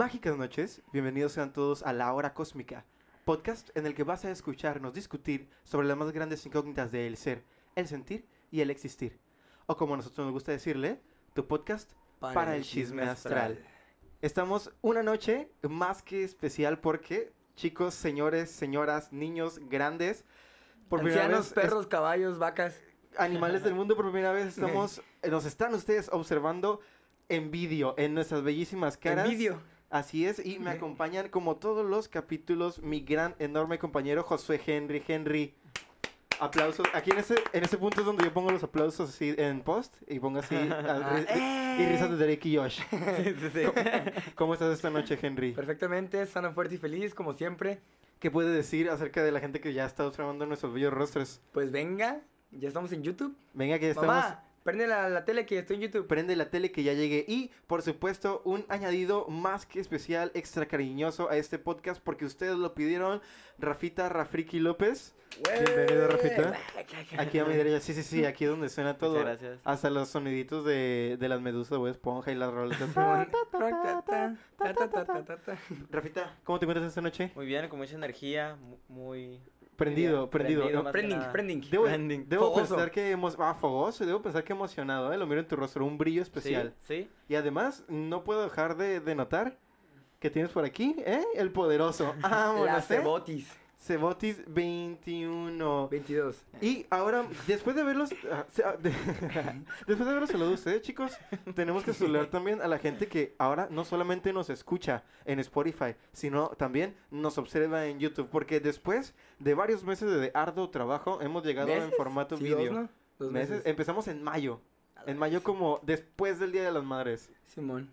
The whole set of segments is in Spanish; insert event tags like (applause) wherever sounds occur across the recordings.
Mágicas noches, bienvenidos sean todos a La Hora Cósmica, podcast en el que vas a escucharnos discutir sobre las más grandes incógnitas del ser, el sentir y el existir. O como a nosotros nos gusta decirle, tu podcast para, el chisme astral. Estamos una noche más que especial porque, chicos, señores, señoras, niños, grandes, por primera Ancianos, vez, perros, caballos, vacas. es- animales del mundo, por primera vez estamos, (laughs) nos están ustedes observando en vídeo, en nuestras bellísimas caras. En vídeo. Así es, y me acompañan como todos los capítulos mi gran, enorme compañero Josué Henry. Henry, aplausos. Aquí en ese, en ese punto es donde yo pongo los aplausos así en post y pongo así (laughs) al- Ah, y risas de Derek y Josh. (laughs) Sí, sí, sí. ¿Cómo estás esta noche, Henry? Perfectamente, sano, fuerte y feliz, como siempre. ¿Qué puede decir acerca de la gente que ya está observando nuestros bellos rostros? Pues venga, ya estamos en YouTube. Venga, que ya estamos. Mamá, prende la, la tele que estoy en YouTube. Prende la tele que ya llegue y, por supuesto, un añadido más que especial, extra cariñoso a este podcast porque ustedes lo pidieron. Rafita Rafriki López. Bienvenido, Rafita. Aquí a mi derecha, sí, sí, sí, aquí donde suena todo. Muchas gracias. Hasta los soniditos de, de las medusas de Esponja y las rolas. Rafita, ¿cómo te encuentras esta noche? Muy bien, con mucha energía, mu- muy... Prendido, prendido, Prending, prending. Debo, Branding. debo pensar que hemos... Ah, fogoso, debo pensar que emocionado, ¿eh? Lo miro en tu rostro, un brillo especial. Sí, sí. Y además, no puedo dejar de, de notar que tienes por aquí, ¿eh? El poderoso. Ah, (laughs) La Cebotis. Cebotis 21. 22. Y ahora, después de verlos, ah, ah, de- (laughs) después de verlos saludado a ustedes, chicos, tenemos que saludar también a la gente que ahora no solamente nos escucha en Spotify, sino también nos observa en YouTube, porque después de varios meses de arduo trabajo, hemos llegado en formato Sí, vídeo. dos, ¿no? Dos Meses. meses. Empezamos en mayo. En mayo como después del Día de las Madres. Simón.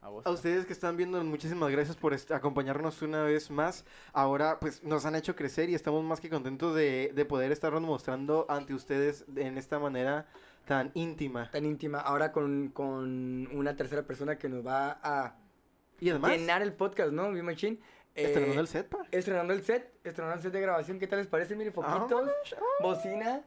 A vos. A ustedes que están viendo, muchísimas gracias por acompañarnos una vez más. Ahora, pues, nos han hecho crecer y estamos más que contentos de, de poder estarnos mostrando ante ustedes en esta manera tan íntima. Tan íntima. Ahora con, con una tercera persona que nos va a Y además, llenar el podcast, ¿no? Bien machín. Eh, estrenando el set, pa. Estrenando el set, estrenando el set de grabación, ¿qué tal les parece? Miren, foquitos, bocina,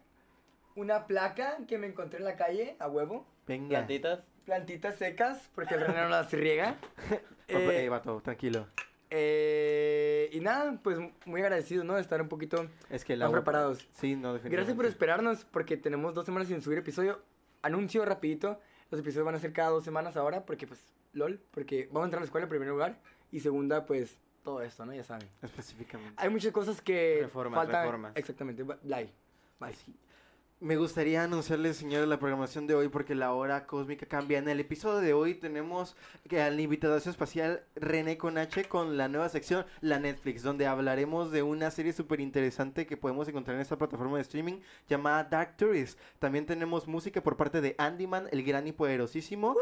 una placa que me encontré en la calle, a huevo, Venga. Plantitas. Plantitas secas, porque el René no las riega. (laughs) Eh, Eh, vato, tranquilo. eh, y nada, pues muy agradecido, ¿no? De estar un poquito Es que más preparados. Sí, no, definitivamente. Gracias por esperarnos, porque tenemos dos semanas sin subir episodio. Anuncio rapidito, los episodios van a ser cada dos semanas ahora, porque pues, lol, porque vamos a entrar a la escuela en primer lugar, y segunda, pues, todo esto, ¿no? Ya saben. Específicamente. Hay muchas cosas que Reformas, faltan. reformas. Exactamente, bye. Bye. Sí. Me gustaría anunciarles, señores, la programación de hoy porque la hora cósmica cambia. En el episodio de hoy tenemos al invitado espacial René con H con la nueva sección La Netflix, donde hablaremos de una serie súper interesante que podemos encontrar en esta plataforma de streaming llamada Dark Tourist. También tenemos música por parte de Andyman, el gran y poderosísimo.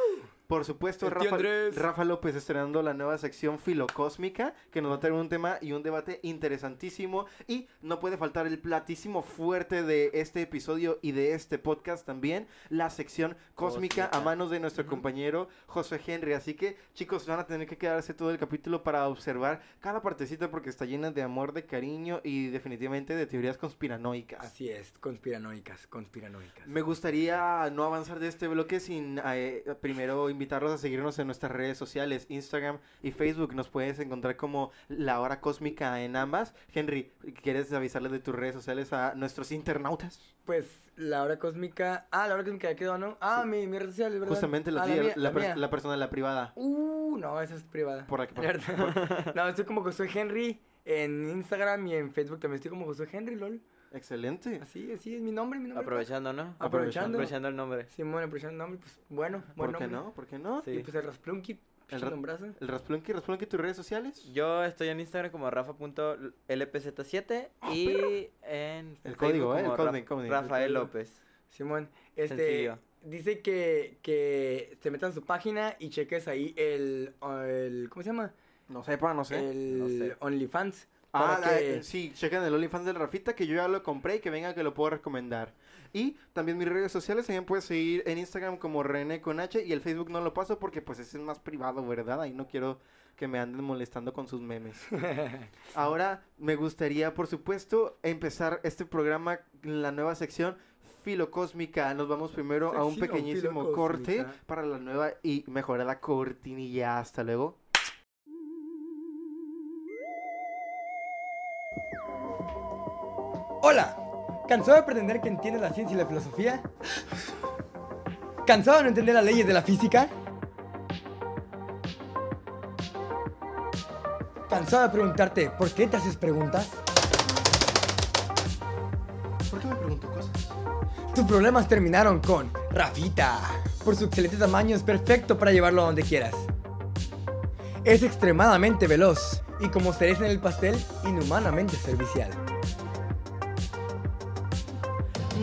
Por supuesto, Rafa, López estrenando la nueva sección Filocósmica, que nos va a traer un tema y un debate interesantísimo. Y no puede faltar el platísimo fuerte de este episodio y de este podcast también, la sección Cósmica, a manos de nuestro compañero José Henry. Así que, chicos, van a tener que quedarse todo el capítulo para observar cada partecita porque está llena de amor, de cariño y definitivamente de teorías conspiranoicas. Así es, conspiranoicas, conspiranoicas. Me gustaría no avanzar de este bloque sin eh, primero invitarlos a seguirnos en nuestras redes sociales, Instagram y Facebook. Nos puedes encontrar como La Hora Cósmica en ambas. Henry, ¿quieres avisarles de tus redes sociales a nuestros internautas? Pues la hora cósmica. Ah, la hora cósmica ya quedó, ¿no? Ah, mi, mi red social, ¿verdad? Justamente la, Ah, mía, la, per- mía. la persona, la privada. Uh, no, esa es privada. Por aquí, por- ¿Verdad? (laughs) no, estoy como Josué Henry en Instagram y en Facebook también estoy como Josué Henry, lol. Excelente. Así, así es mi nombre, mi nombre. Aprovechando, ¿no? Aprovechando. Aprovechando el nombre. Simón, aprovechando el nombre, pues bueno, buen ¿Por qué nombre. no? ¿Por qué no? Sí. Y pues el Rasplunky, El el ra- nombrazo. El Rasplunky, Rasplunky, tus redes sociales. Yo estoy en Instagram como rafa.lpz7 y en El código, ¿eh? El código, código. Rafael. López. Simón, este Sencillo. dice que, que te metas a su página y cheques ahí el, el ¿cómo se llama? No sepa, no sé. El no sé. OnlyFans. Ah, para la- que- sí, chequen el OnlyFans del Rafita que yo ya lo compré y que venga que lo puedo recomendar. Y también mis redes sociales, también puedes seguir en Instagram como René con H y el Facebook no lo paso porque pues ese es más privado, ¿verdad? Ahí no quiero que me anden molestando con sus memes. (laughs) Ahora me gustaría, por supuesto, empezar este programa, la nueva sección Filocósmica. Nos vamos primero a un pequeñísimo corte para la nueva y mejorada cortinilla. Hasta luego. Hola, ¿cansado de pretender que entiendes la ciencia y la filosofía? ¿Cansado de no entender las leyes de la física? ¿Cansado de preguntarte por qué te haces preguntas? ¿Por qué me pregunto cosas? Tus problemas terminaron con Rafita. Por su excelente tamaño es perfecto para llevarlo a donde quieras. Es extremadamente veloz y como cereza en el pastel, inhumanamente servicial.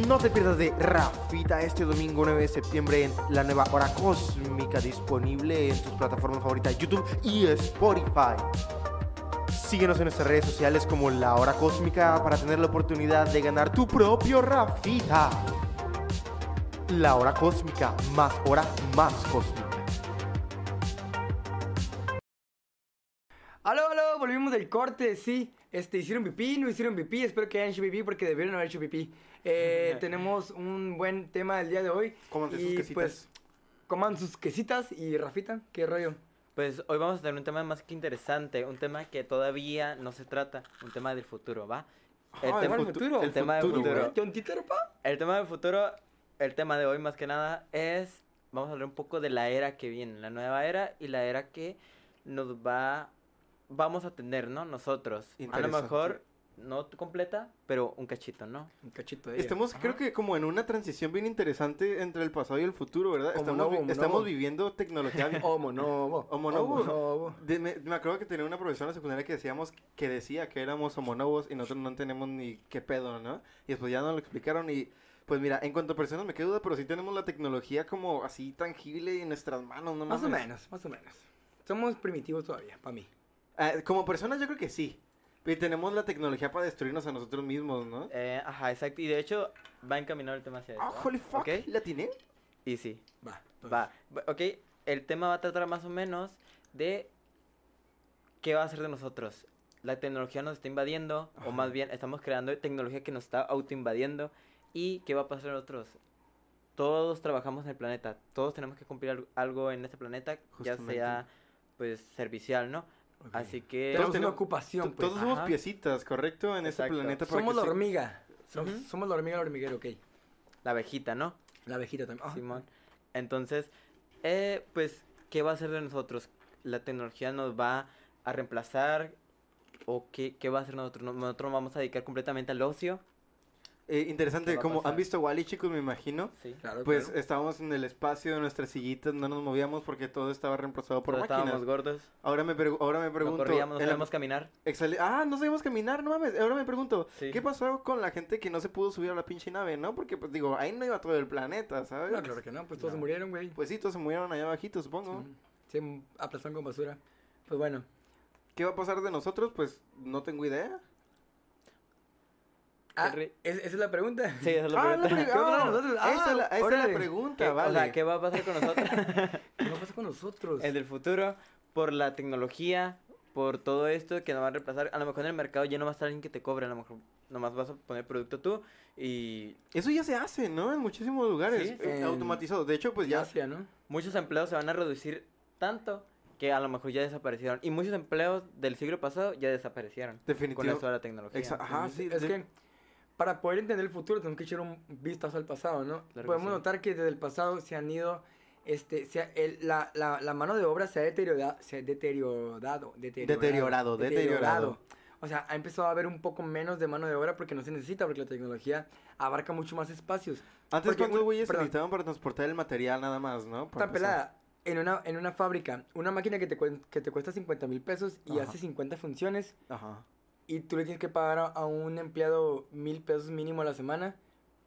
No te pierdas de Rafita este domingo 9 de septiembre en la nueva hora cósmica disponible en tus plataformas favoritas YouTube y Spotify. Síguenos en nuestras redes sociales como La Hora Cósmica para tener la oportunidad de ganar tu propio Rafita. La Hora Cósmica, más hora, más cósmica. Aló, aló, volvimos del corte, sí. Este, hicieron pipí, no hicieron pipí, espero que hayan hecho pipí porque debieron haber hecho pipí. Eh, (laughs) tenemos un buen tema del día de hoy. Cómanse sus quesitas. pues, coman sus quesitas y Rafita, ¿qué rollo? Pues hoy vamos a tener un tema más que interesante, un tema que todavía no se trata, un tema del futuro, ¿va? El, Ah, tema, el del futuro. el tema del futuro, futuro. ¿John Titer, pa? El tema del futuro, el tema de hoy más que nada es, vamos a hablar un poco de la era que viene, la nueva era y la era que nos va, vamos a tener, ¿no? Nosotros. A lo mejor no completa, pero un cachito, ¿no? Un cachito de ella. Estamos, creo que como en una transición bien interesante entre el pasado y el futuro, ¿verdad? Homo Estamos, (laughs) vi- homo estamos viviendo tecnología. Homo novo. Homo. De- me, me acuerdo que tenía una profesora en secundaria que decíamos que decía que éramos homonobos y nosotros no tenemos ni qué pedo, ¿no? Y después ya nos lo explicaron y pues mira, en cuanto a personas me quedo duda, pero sí tenemos la tecnología como así tangible en nuestras manos, ¿no? Más o menos, más o menos. Somos primitivos todavía, para mí. Ah, como personas yo creo que sí. Y tenemos la tecnología para destruirnos a nosotros mismos, ¿no? Eh, ajá, exacto. Y de hecho, va encaminado el tema hacia eso. Ah, ¿va? holy fuck, ¿Ok? ¿la tiene? Y sí. Va. pues. Va, ok, el tema va a tratar más o menos de qué va a hacer de nosotros. La tecnología nos está invadiendo, o más Ajá. bien estamos creando tecnología que nos está autoinvadiendo. ¿Y qué va a pasar a nosotros? Todos trabajamos en el planeta, todos tenemos que cumplir al- algo en este planeta, ya Justamente. sea pues servicial, ¿no? Así que... Tenemos una ocupación, pues. Todos somos ajá. piecitas, ¿correcto? En este Exacto. planeta. para Somos que la sí- hormiga. Somos, la hormiga, el hormiguero, ok. La abejita, ¿no? La abejita también. Ah, Simón. Entonces, eh, pues, ¿qué va a hacer de nosotros? ¿La tecnología nos va a reemplazar? ¿O qué, qué va a hacer nosotros? ¿No- ¿Nosotros nos vamos a dedicar completamente al ocio? Eh, interesante, ¿Qué va a como han visto Wally, chicos, me imagino. Sí. Claro, Pues claro. estábamos en el espacio de nuestras sillitas, no nos movíamos porque todo estaba reemplazado por Todos máquinas. estábamos gordos, Ahora me, pregu- ahora me no pregunto. corríamos, no en la- sabíamos caminar. Ah, no sabíamos caminar, no mames. Ahora me pregunto, Sí. ¿qué pasó con la gente que no se pudo subir a la pinche nave, no? Porque, pues digo, ahí no iba todo el planeta, ¿sabes? No, claro que no, pues todos No. se murieron, güey. Pues sí, todos se murieron allá abajito, supongo. Ujú. Se aplastaron con basura. Pues bueno. ¿Qué va a pasar de nosotros? Pues no tengo idea. Ah, Henry. ¿es- ¿esa es la pregunta? Sí, esa es la Ah, pregunta. pre- ¿Qué va a pasar ah, con esa es la, esa es la órale. pregunta, ¿Qué- vale. O sea, ¿qué va a pasar con nosotros? (laughs) ¿Qué va a pasar con nosotros? en el futuro, por la tecnología, por todo esto que nos va a reemplazar. A lo mejor en el mercado ya no va a estar alguien que te cobre, a lo mejor nomás vas a poner producto tú y Eso ya se hace, ¿no? En muchísimos lugares. Sí. eh, En- automatizado. De hecho, pues ya... Asia, ¿no? muchos empleos se van a reducir tanto que a lo mejor ya desaparecieron. Y muchos empleos del siglo pasado ya desaparecieron con Definitivamente. esto de la tecnología. Exa- Ajá, sí. es de- que para poder entender el futuro tenemos que echar un vistazo al pasado, ¿no? que Podemos sí. notar que desde el pasado se han ido, este, se ha- el- la, la, la mano de obra se ha deteriorado, se ha deteriorado, deteriorado, Deteriorado, deteriorado. O sea, ha empezado a haber un poco menos de mano de obra porque no se necesita, porque la tecnología abarca mucho más espacios. Antes, porque ¿cuántos un- güeyes se necesitaban para transportar el material nada más, no? Para Tan pelada. En una, en una fábrica, una máquina que te, que te cuesta 50 mil pesos y Ajá. hace 50 funciones. Ajá. Y tú le tienes que pagar a, a un empleado mil pesos mínimo a la semana,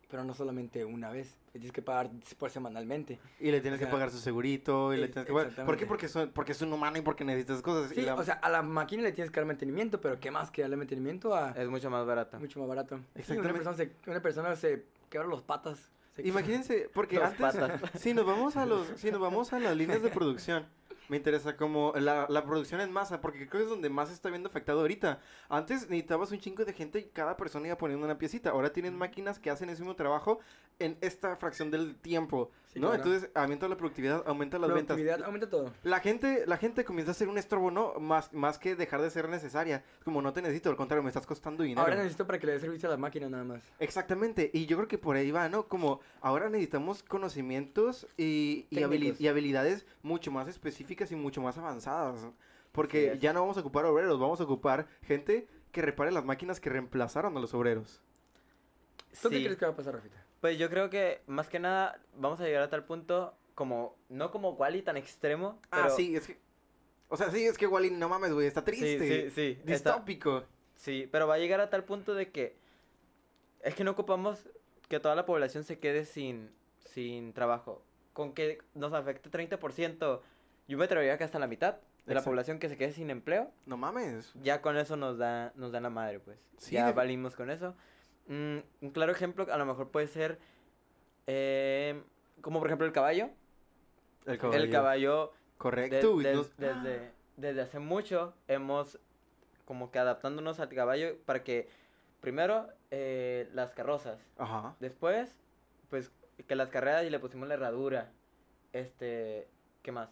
pero no solamente una vez, le tienes que pagar por semanalmente. Y le tienes O sea, que pagar su segurito y le tienes que pagar... ¿Por qué? exactamente. Porque, son- porque es un humano y porque necesitas cosas. Sí, la- o sea, a la máquina le tienes que dar mantenimiento, pero ¿qué más que darle mantenimiento a Es mucho más barato. mucho más barato? Sí, una Exactamente. persona se, una persona se quebra los patas. se- Imagínense, porque (laughs) antes, patas. si nos vamos a los, si nos vamos a las líneas de producción, (laughs) me interesa como la, la producción en masa, porque creo que es donde más se está viendo afectado ahorita. Antes necesitabas un chingo de gente y cada persona iba poniendo una piecita. Ahora tienen máquinas que hacen ese mismo trabajo en esta fracción del tiempo. Sí, ¿no? claro. Entonces aumenta la productividad, aumenta las ventas. Productividad, aumenta todo. La gente, la gente comienza a ser un estorbo, ¿no? Más, más que dejar de ser necesaria. Como no te necesito, al contrario, me estás costando dinero. Ahora necesito para que le dé servicio a la máquina nada más. Exactamente, y yo creo que por ahí va, ¿no? Como ahora necesitamos conocimientos y, y, habili- Técnicos. y habilidades mucho más específicas y mucho más avanzadas. Porque ya no vamos a ocupar obreros, vamos a ocupar gente que repare las máquinas que reemplazaron a los obreros. ¿Tú qué crees que va a pasar, Rafita? Pues yo creo que más que nada vamos a llegar a tal punto como, no como Wally tan extremo, pero... Ah, sí, es que... O sea, sí, es que Wally, no mames, güey, está triste. sí, sí. Distópico. Sí, pero va a llegar a tal punto de que es que no ocupamos que toda la población se quede sin, sin trabajo. Con que nos afecte 30%, yo me atrevería que hasta la mitad de la población que se quede sin empleo, No mames. ya con eso nos da, nos da la madre, pues. Sí, ya de- valimos con eso. Mm, un claro ejemplo a lo mejor puede ser eh, como por ejemplo el caballo. El El caballo Correcto. desde, desde hace mucho hemos como que adaptándonos al caballo para que primero eh, las carrozas, Ajá. después pues que las carreras y le pusimos la herradura, este, ¿qué más?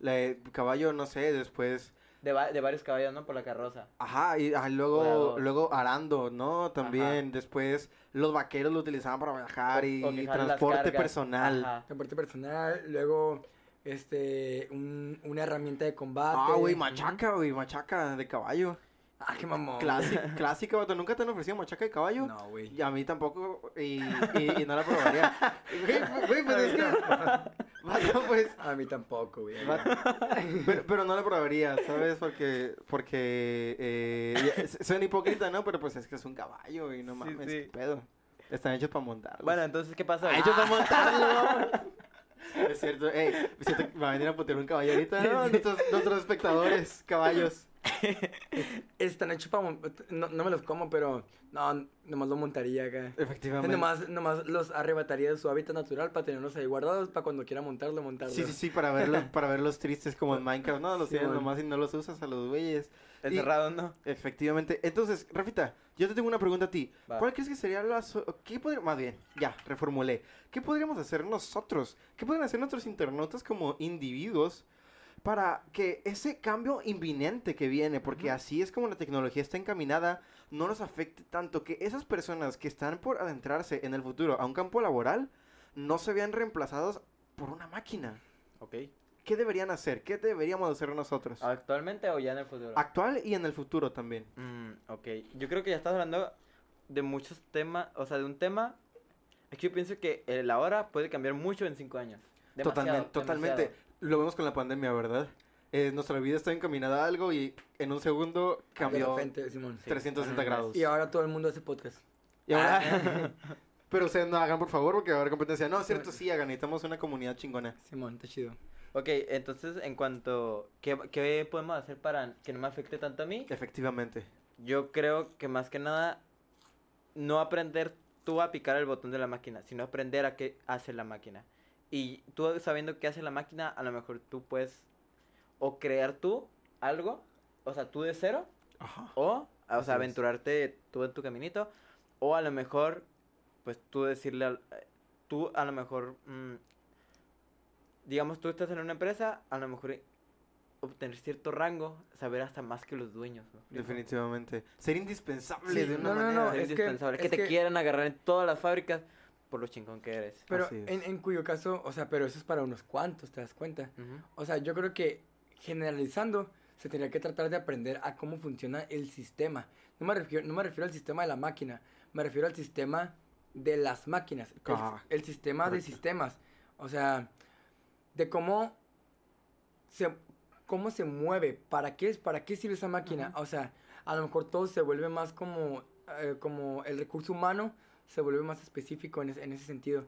La- el caballo, no sé, después... De, va- de varios caballos, ¿no? Por la carroza. Ajá, y ah, luego, luego arando, ¿no? También después los vaqueros lo utilizaban para viajar y, O- las transporte personal. Ajá. Transporte personal, luego este un- una herramienta de combate. Ah, güey, machaca, güey, machaca de caballo. Ah, qué mamón. Clásica, (laughs) clásica, vato. ¿Nunca te han ofrecido machaca de caballo? No, güey. Y a mí tampoco, y, y, y no la probaría. (laughs) Güey, güey, pues es que... (laughs) Vato, pues... A mí tampoco, güey. Pero, pero no la probaría, ¿sabes? Porque, porque eh, suena hipócrita, ¿no? Pero pues es que es un caballo y no Sí, mames, sí. qué pedo. Están hechos para montarlos. Bueno, entonces, ¿qué pasa? Ah, hechos para montarlo. (laughs) Es cierto, ey, que va a venir a putear un caballo ahorita, ¿no? Nuestros, nuestros espectadores, caballos. (laughs) Están hechos para... No, no me los como, pero... No, nomás lo montaría acá. Efectivamente. Nomás, nomás los arrebataría de su hábitat natural para tenerlos ahí guardados para cuando quiera montarlo, montarlo. Sí, sí, sí, para verlos, (laughs) para verlos tristes como en Minecraft, ¿no? Los Sí, tienes man. nomás y no los usas a los güeyes. Encerrado, ¿no? Efectivamente. Entonces, Rafita, yo te tengo una pregunta a ti. Va. ¿Cuál crees que sería la... so- ¿Qué podríamos... Más bien, ya, reformulé. ¿Qué podríamos hacer nosotros? ¿Qué podrían hacer nuestros internautas como individuos para que ese cambio inminente que viene, porque así es como la tecnología está encaminada, no nos afecte tanto, que esas personas que están por adentrarse en el futuro a un campo laboral no se vean reemplazados por una máquina? Ok. ¿Qué deberían hacer? ¿Qué deberíamos hacer nosotros? ¿Actualmente o ya en el futuro? Actual y en el futuro también. Mm, ok, yo creo que ya estás hablando de muchos temas, o sea, de un tema. Es que yo pienso que el ahora puede cambiar mucho en cinco años. Demasiado, totalmente, totalmente. demasiado. Lo vemos con la pandemia, ¿verdad? Eh, nuestra vida está encaminada a algo y en un segundo De cambió repente, Simón. Sí, 360 en un mes. grados. Y ahora todo el mundo hace podcast. Y ahora- (laughs) Pero ustedes no hagan, por favor, porque va a haber competencia. No, es cierto, sí, hagan. Necesitamos una comunidad chingona. Simón, está chido. Ok, entonces, en cuanto. ¿qué, ¿Qué podemos hacer para que no me afecte tanto a mí? Efectivamente. Yo creo que más que nada, no aprender tú a picar el botón de la máquina, sino aprender a qué hace la máquina. Y tú sabiendo qué hace la máquina, a lo mejor tú puedes o crear tú algo, o sea, tú de cero, Ajá. o, o sea, es. aventurarte tú en tu caminito, o a lo mejor, pues tú decirle, al- eh, tú a lo mejor, mm, digamos, tú estás en una empresa, a lo mejor obtener cierto rango, saber hasta más que los dueños. ¿me explico? Definitivamente. Ser indispensable Sí, de una no, no, manera. no, Ser es que- indispensable. Que, es te que- quieran agarrar en todas las fábricas por lo chingón que eres. Pero en, en cuyo caso, o sea, pero eso es para unos cuantos, ¿te das cuenta? O sea, yo creo que generalizando se tendría que tratar de aprender a cómo funciona el sistema. No me refiero, no me refiero al sistema de la máquina, me refiero al sistema de las máquinas, el, Ah, el sistema de sistemas. O sea, de cómo se, cómo se mueve, para qué es, para qué sirve esa máquina. O sea, a lo mejor todo se vuelve más como, eh, como el recurso humano se vuelve más específico en, ese- en ese sentido.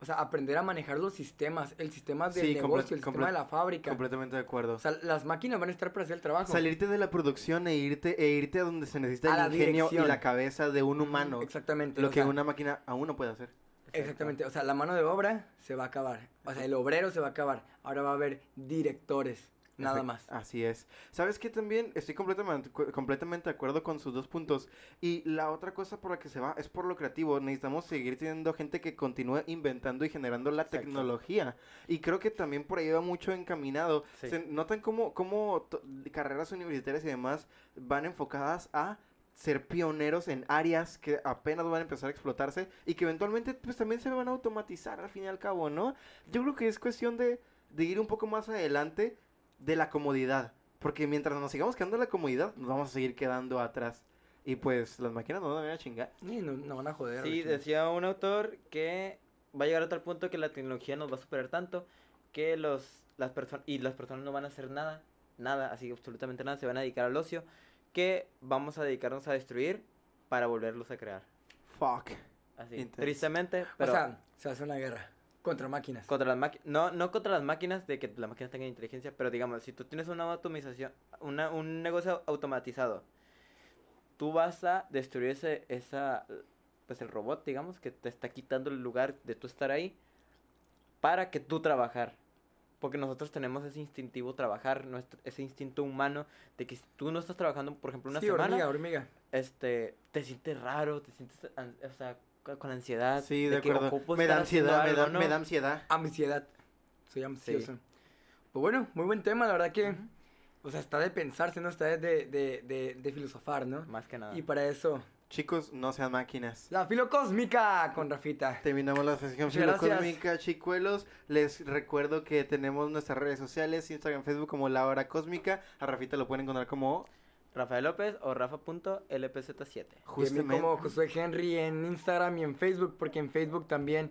O sea, aprender a manejar los sistemas, el sistema del Sí, negocio, el sistema de la fábrica. Completamente de acuerdo. O sea, las máquinas van a estar para hacer el trabajo. Salirte de la producción e irte, e irte a donde se necesita A el ingenio y la cabeza de un humano. Exactamente. Lo que sea, una máquina aún no puede hacer. Exactamente. O sea, la mano de obra se va a acabar. O sea, el obrero se va a acabar. Ahora va a haber directores. Nada más. Así es. ¿Sabes qué? También estoy completamente, completamente de acuerdo con sus dos puntos. Y la otra cosa por la que se va es por lo creativo. Necesitamos seguir teniendo gente que continúe inventando y generando la Exacto. tecnología. Y creo que también por ahí va mucho encaminado. Sí. Se notan cómo, cómo carreras universitarias y demás van enfocadas a ser pioneros en áreas que apenas van a empezar a explotarse y que eventualmente pues también se van a automatizar al fin y al cabo, ¿no? Yo creo que es cuestión de, de ir un poco más adelante de la comodidad, porque mientras nos sigamos quedando en la comodidad, nos vamos a seguir quedando atrás. Y pues las máquinas no nos van a chingar. Sí, no, no van a joder. Sí, decía un autor que va a llegar a tal punto que la tecnología nos va a superar tanto que los las personas y las personas no van a hacer nada, nada, así absolutamente nada, se van a dedicar al ocio, que vamos a dedicarnos a destruir para volverlos a crear. Fuck. Así, tristemente, O sea, se hace una guerra contra máquinas. contra las máquinas, no, no contra las máquinas de que las máquinas tengan inteligencia, pero digamos, si tú tienes una automatización, una, un negocio automatizado, tú vas a destruir ese, esa, pues el robot, digamos, que te está quitando el lugar de tú estar ahí para que tú trabajar. Porque nosotros tenemos ese instintivo trabajar, nuestro, ese instinto humano de que si tú no estás trabajando, por ejemplo, una sí, semana, hormiga, hormiga. este, te sientes raro, te sientes, o sea, co- con ansiedad. Sí, de, que acuerdo. Me da ansiedad, me da, algo, ¿no? me da ansiedad. Ansiedad. Soy ansioso. Pues bueno, muy buen tema, la verdad que. O sea, está de pensarse, ¿no? Está de, de, de, de- de filosofar, ¿no? Más que nada. Y para eso, Chicos, no sean máquinas. la filocósmica con Rafita. Terminamos la sesión filocósmica, chicuelos. Les recuerdo que tenemos nuestras redes sociales, Instagram, Facebook como La Hora Cósmica. A Rafita lo pueden encontrar como Rafael López o Rafa.lpz7. También justamente. como Josué Henry en Instagram y en Facebook, porque en Facebook también.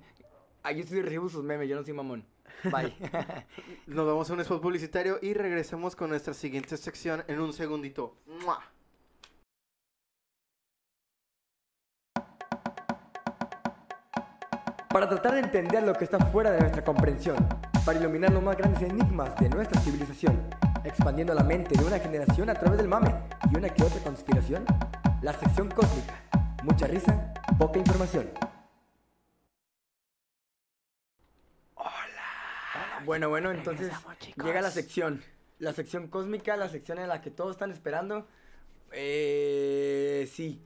Ahí sí recibo sus memes, yo no soy mamón. Bye. (laughs) Nos vamos a un spot publicitario y regresamos con nuestra siguiente sección en un segundito. ¡Mua! para tratar de entender lo que está fuera de nuestra comprensión, para iluminar los más grandes enigmas de nuestra civilización, expandiendo la mente de una generación a través del mame y una que otra conspiración, la sección cósmica. Mucha risa, poca información. Hola. Bueno, bueno, entonces llega la sección. La sección cósmica, la sección en la que todos están esperando. Eh, sí.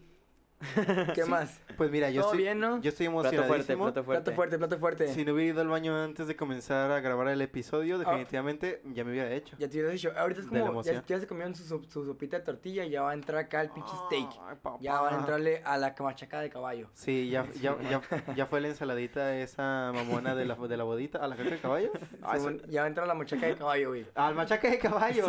(laughs) ¿Qué más? Pues mira, yo ¿Todo estoy, bien, no? yo estoy Plato fuerte, emocionadísimo. plato fuerte. Plato fuerte, plato fuerte. Si no hubiera ido al baño antes de comenzar a grabar el episodio, Ah. definitivamente ya me hubiera hecho. Ya te hubieras dicho, ahorita es como, ya, ya se comieron su, su, su sopita de tortilla y ya va a entrar acá el pinche steak. Papá. Ya van a entrarle a la machaca de caballo. Sí, ya, (laughs) ya, ya, ya fue la ensaladita esa mamona de la, de la bodita. ¿A la caca de caballo? Ah, eso- ya va a entrar la machaca de caballo, güey. Al machaca de caballo.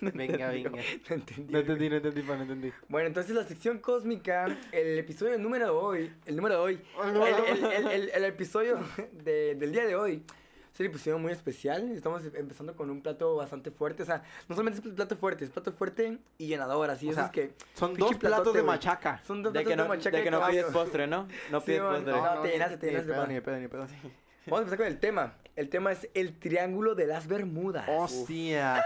Venga, venga. (laughs) No entendí. No entendí, no entendí, no entendí. Bueno, entonces la sección cósmica, el episodio número de hoy, el número de hoy, el, el- el- el- el episodio de- del día de hoy es un episodio muy especial. Estamos empezando con un plato bastante fuerte. O sea, no solamente es plato fuerte, es plato fuerte y llenador. Así O es sea, que Son dos platos platote, de güey. machaca. son dos De platos que de no, machaca de que no caballo. pides postre, ¿no? No Sí, pides man, postre. no, te llenaste, te ni de llenaste, pedo, pa. ni de pedo, ni de pedo. Vamos a empezar con el tema. El tema es el triángulo de las Bermudas. Hostia.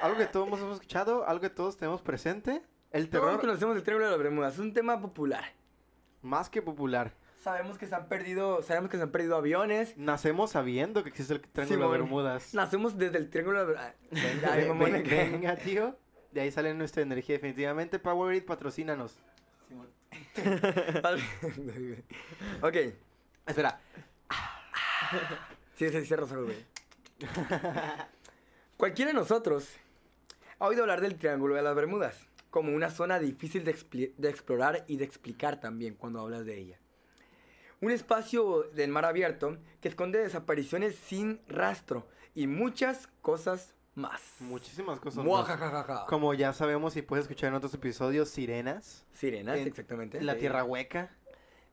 Algo que todos hemos escuchado, algo que todos tenemos presente. El Todos terror conocemos el triángulo de las Bermudas. Es un tema popular. más que popular. Sabemos que se han perdido, sabemos que se han perdido aviones. Nacemos sabiendo que existe el Triángulo de Simón. Bermudas. Nacemos desde el triángulo de las Bermudas. Ven- ven- venga, tío. De ahí sale nuestra energía definitivamente. Powerade, patrocínanos. (laughs) ok. Espera. Sí, sí, cierra ojos, güey. (laughs) Cualquiera de nosotros ha oído hablar del Triángulo de las Bermudas como una zona difícil de, explorar y de explicar también cuando hablas de ella. Un espacio del mar abierto que esconde desapariciones sin rastro y muchas cosas más. Muchísimas cosas. más. Como ya sabemos y puedes escuchar en otros episodios, sirenas. Sirenas, En exactamente. La Sí. tierra hueca.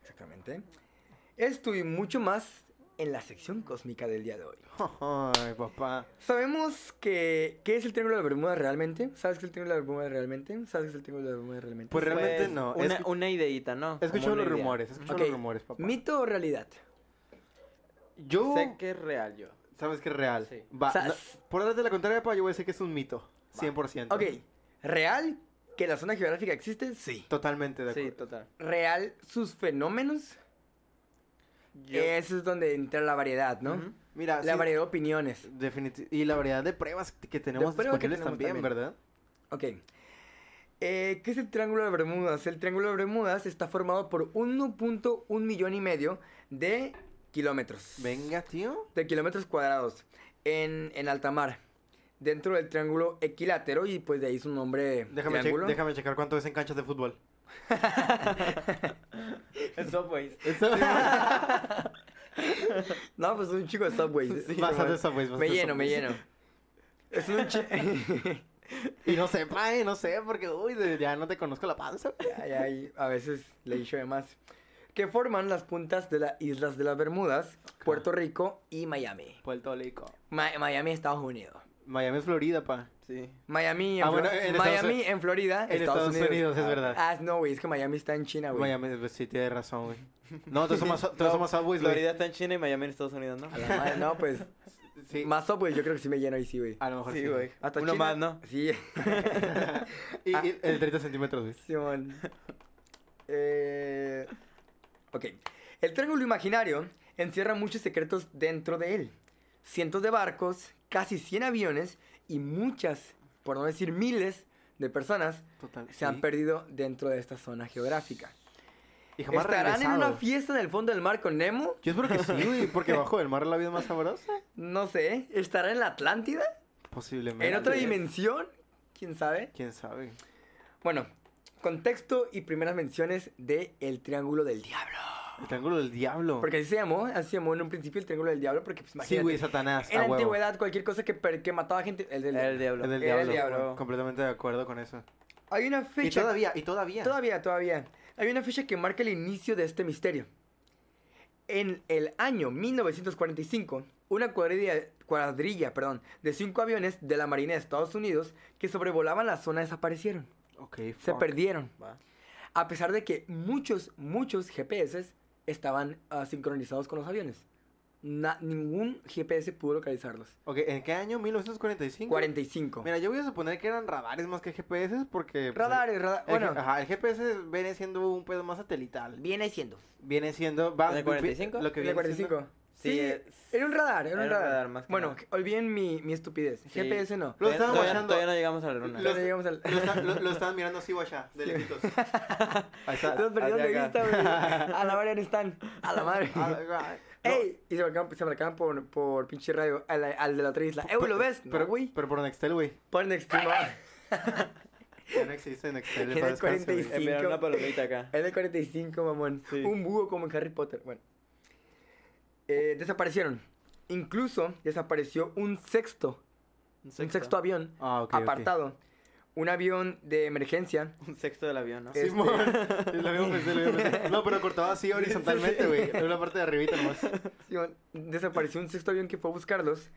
Exactamente. Esto y mucho más en la sección cósmica del día de hoy. (laughs) Ay, papá. Sabemos que... ¿Qué es el Triángulo de las Bermudas realmente? ¿Sabes qué es el Triángulo de las Bermudas realmente? ¿Sabes qué es el Triángulo de las Bermudas realmente? Pues realmente Pues, no. Una, Escu- una ideita, ¿no? He escuchado Como los idea. rumores, he escuchado Ok, los rumores, papá. ¿Mito o realidad? Yo... Sé que es real yo. Sabes que es real. Sí. Va, O sea, no- s- por darte la contraria, pa, yo voy a decir que es un mito. 100%. Ok, ¿real que la zona geográfica existe? Sí. Totalmente de Sí, acuerdo. total. ¿Real sus fenómenos? Yo- Eso es donde entra la variedad, ¿no? Mira, la sí, variedad de opiniones. definiti- y la variedad de pruebas que tenemos pruebas que disponibles tenemos también, también. ¿verdad? Ok. Eh, ¿Qué es el Triángulo de Bermudas? El Triángulo de Bermudas está formado por 1.1 millón y medio de kilómetros. Venga, tío. De kilómetros cuadrados en, en alta mar. Dentro del triángulo equilátero y pues de ahí su nombre Déjame, che- déjame checar cuánto es en canchas de fútbol. En (laughs) Subways. (laughs) (laughs) No, pues un chico de Subway. Sí, Bastante man. Subways, Me lleno, me Subways. lleno. Es un chico... Y no sé, no sé, porque, uy, ya no te conozco la panza. A veces le he dicho de más. Que forman las puntas de las Islas de las Bermudas, Puerto Rico y Miami. Puerto Rico. Ma- Miami, Estados Unidos. Miami es Florida, pa. Sí. Miami, en, Ah, bueno, en Estados Miami Unidos- en Florida, en Estados Unidos, es verdad. Ah, no, güey, es que Miami está en China, güey. Miami, pues, sí, tienes razón, güey. No, todos somos, (laughs) todos No, somos Subways, güey. Florida está en China y Miami en Estados Unidos, ¿no? A la madre, no, pues, (laughs) Sí, más Subway, yo creo que sí me lleno ahí, sí, güey. a lo mejor sí. Sí, güey. Hasta Uno China- más, ¿no? Sí, (laughs) y, y el 30 centímetros, güey. Simón. Eh, ok. El triángulo imaginario encierra muchos secretos dentro de él. Cientos de barcos, casi 100 aviones y muchas, por no decir miles, de personas Total. se han perdido dentro de esta zona geográfica. Y jamás ¿Estarán en una fiesta en el fondo del mar con Nemo? Yo espero que sí, (laughs) porque bajo del mar la vida es más sabrosa. No sé. ¿Estará en la Atlántida? Posiblemente. ¿En otra dimensión? ¿Quién sabe? ¿Quién sabe? Bueno, contexto y primeras menciones de El Triángulo del Diablo. El triángulo del diablo. Porque así se llamó, así se llamó en un principio el Triángulo del Diablo, porque pues sí, güey, Satanás. en la huevo. antigüedad, cualquier cosa que, que mataba gente, el del El diablo. El del el diablo. Completamente de acuerdo con eso. Hay una Y fecha. todavía, y todavía. Todavía, todavía. Hay una fecha que marca el inicio de este misterio. En el año 1945, una cuadrilla, cuadrilla perdón, de cinco aviones de la Marina de Estados Unidos que sobrevolaban la zona desaparecieron. Ok, Se perdieron. Va. A pesar de que muchos, muchos GPS estaban ah, sincronizados con los aviones. Na- ningún GPS pudo localizarlos. Ok, ¿en qué año? ¿1945? 45. Mira, yo voy a suponer que eran radares más que GPS porque... pues, Radares, radares. el- Bueno, Ajá, el GPS viene siendo un pedo más satelital. viene siendo. Viene siendo... Va, ¿En el 45? Lo que ¿El viene 45? siendo- Sí, Sí, es- era un radar, era un era un radar. radar más que bueno, nada. olviden mi, mi estupidez. Sí. GPS no. Lo Todavía, estaban todavía- guachando. todavía no llegamos a la luna. Lo- No llegamos al... Lo, está- lo- lo estaban mirando así, guacha, de lejitos. (laughs) Ahí está. Los perdieron de vista, güey. (laughs) A la madre no están. A la madre. No, ¡Ey! Y se marcaban, se marcaban por, por pinche radio al, al de la otra isla. ¡Eh, güey, lo ves! Pero, no, güey. pero por Nextel, güey. Pon extremo. (laughs) Ya no existe Nextel. Para el descanso, güey. 45. Enviaron una palomita acá. Es del 45, mamón. Sí. Un búho como en Harry Potter. Bueno. Eh, desaparecieron. Incluso desapareció un sexto. Un sexto avión Ah, ok, ok. apartado. Un avión de emergencia. (laughs) Un sexto del avión, ¿no? Eh, Simón. Lo habíamos pensado, lo habíamos pensado. (laughs) No, pero cortaba así horizontalmente, güey. En una parte de arribita nomás. Sí, man, desapareció un sexto avión que fue a buscarlos.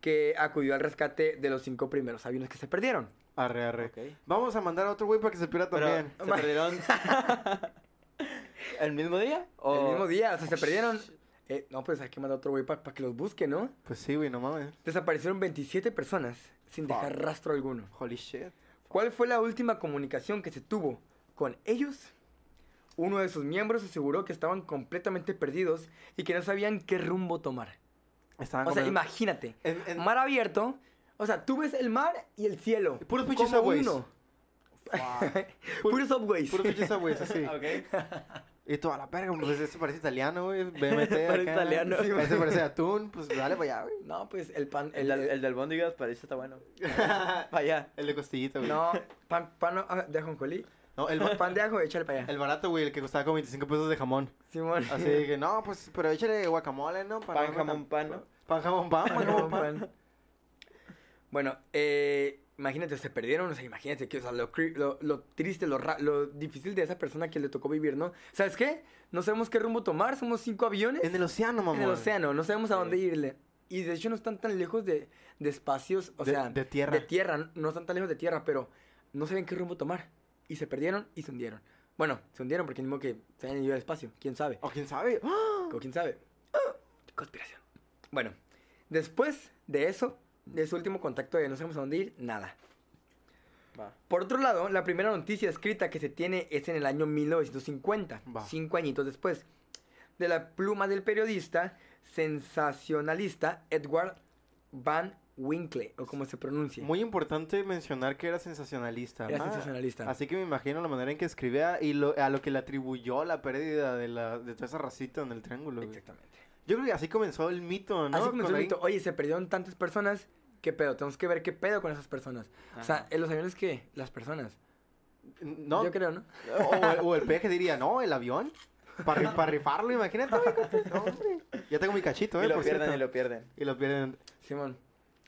Que acudió al rescate de los cinco primeros aviones que se perdieron. Arre, arre. Ok. Vamos a mandar a otro güey para que se pierda Pero, también. ¿se perdieron (laughs) el mismo día? ¿O... El mismo día, o sea, se perdieron. Eh, no, pues hay que mandar a otro güey para que los busque, ¿no? Pues sí, güey, no mames. Desaparecieron 27 personas sin dejar Fuck. rastro alguno. Holy shit. ¿Cuál fue la última comunicación que se tuvo con ellos? Uno de sus miembros aseguró que estaban completamente perdidos y que no sabían qué rumbo tomar. Estaban O sea, imagínate, En- en- mar abierto, o sea, tú ves el mar y el cielo. Puros pinches subways. uno. Pur- (laughs) Puros subways. Puros pinches subways, así. (laughs) Ok. Y tú a la verga, pues ese parece italiano, güey. (laughs) BMT. Parece italiano. Sí, ese parece atún. Pues dale para allá, güey. No, pues el pan. El, del, el del Bondigas parece está bueno. (laughs) el Vaya. de costillita, güey. No, pan, pan ah, de ajonjolí. No, el, Pan de ajo, échale para allá. el barato, güey, el que costaba como 25 pesos de jamón. Simón. Así que, no, pues, pero échale guacamole, ¿no? Para Pan, jamón, pan, ¿no? Pan, jamón, pan, pan, (laughs) jamón, pan. Pan. Bueno, eh, imagínate, se perdieron, o sea, imagínate que, o sea, lo, cri- lo, lo triste, lo, lo difícil de esa persona que le tocó vivir, ¿no? ¿Sabes qué? No sabemos qué rumbo tomar, somos cinco aviones En el océano, mamá. en el océano, no sabemos a Sí. dónde irle. Y de hecho no están tan lejos de, de espacios, o De- sea, de tierra. de tierra, no están tan lejos de tierra, pero no saben qué rumbo tomar. Y se perdieron y se hundieron. Bueno, se hundieron porque ni modo que se hayan ido al espacio, quién sabe. O quién sabe. O quién sabe. Ah, (gasps) Conspiración. Bueno, después de eso, de ese último contacto de no sabemos a dónde ir, nada. Va. Por otro lado, la primera noticia escrita que se tiene es en el año 1950, Va. cinco añitos después. De la pluma del periodista sensacionalista Edward Van Winkle, o como se pronuncia. Muy importante mencionar que era sensacionalista. Era Ah, sensacionalista. Así que me imagino la manera en que escribía y lo, a lo que le atribuyó la pérdida de, la, de toda esa racita en el triángulo. güey. Yo creo que así comenzó el mito, ¿no? Así comenzó Con el ahí- mito. Oye, se perdieron tantas personas. ¿Qué pedo? Tenemos que ver qué pedo con esas personas. O sea, en los aviones, ¿qué? Las personas. No, Yo creo, ¿no? o, o el peje diría, no, el avión. Para rifarlo, imagínate. No, hombre. Ya tengo mi cachito, ¿eh? y lo por pierden cierto. y lo pierden. Y lo pierden. Simón.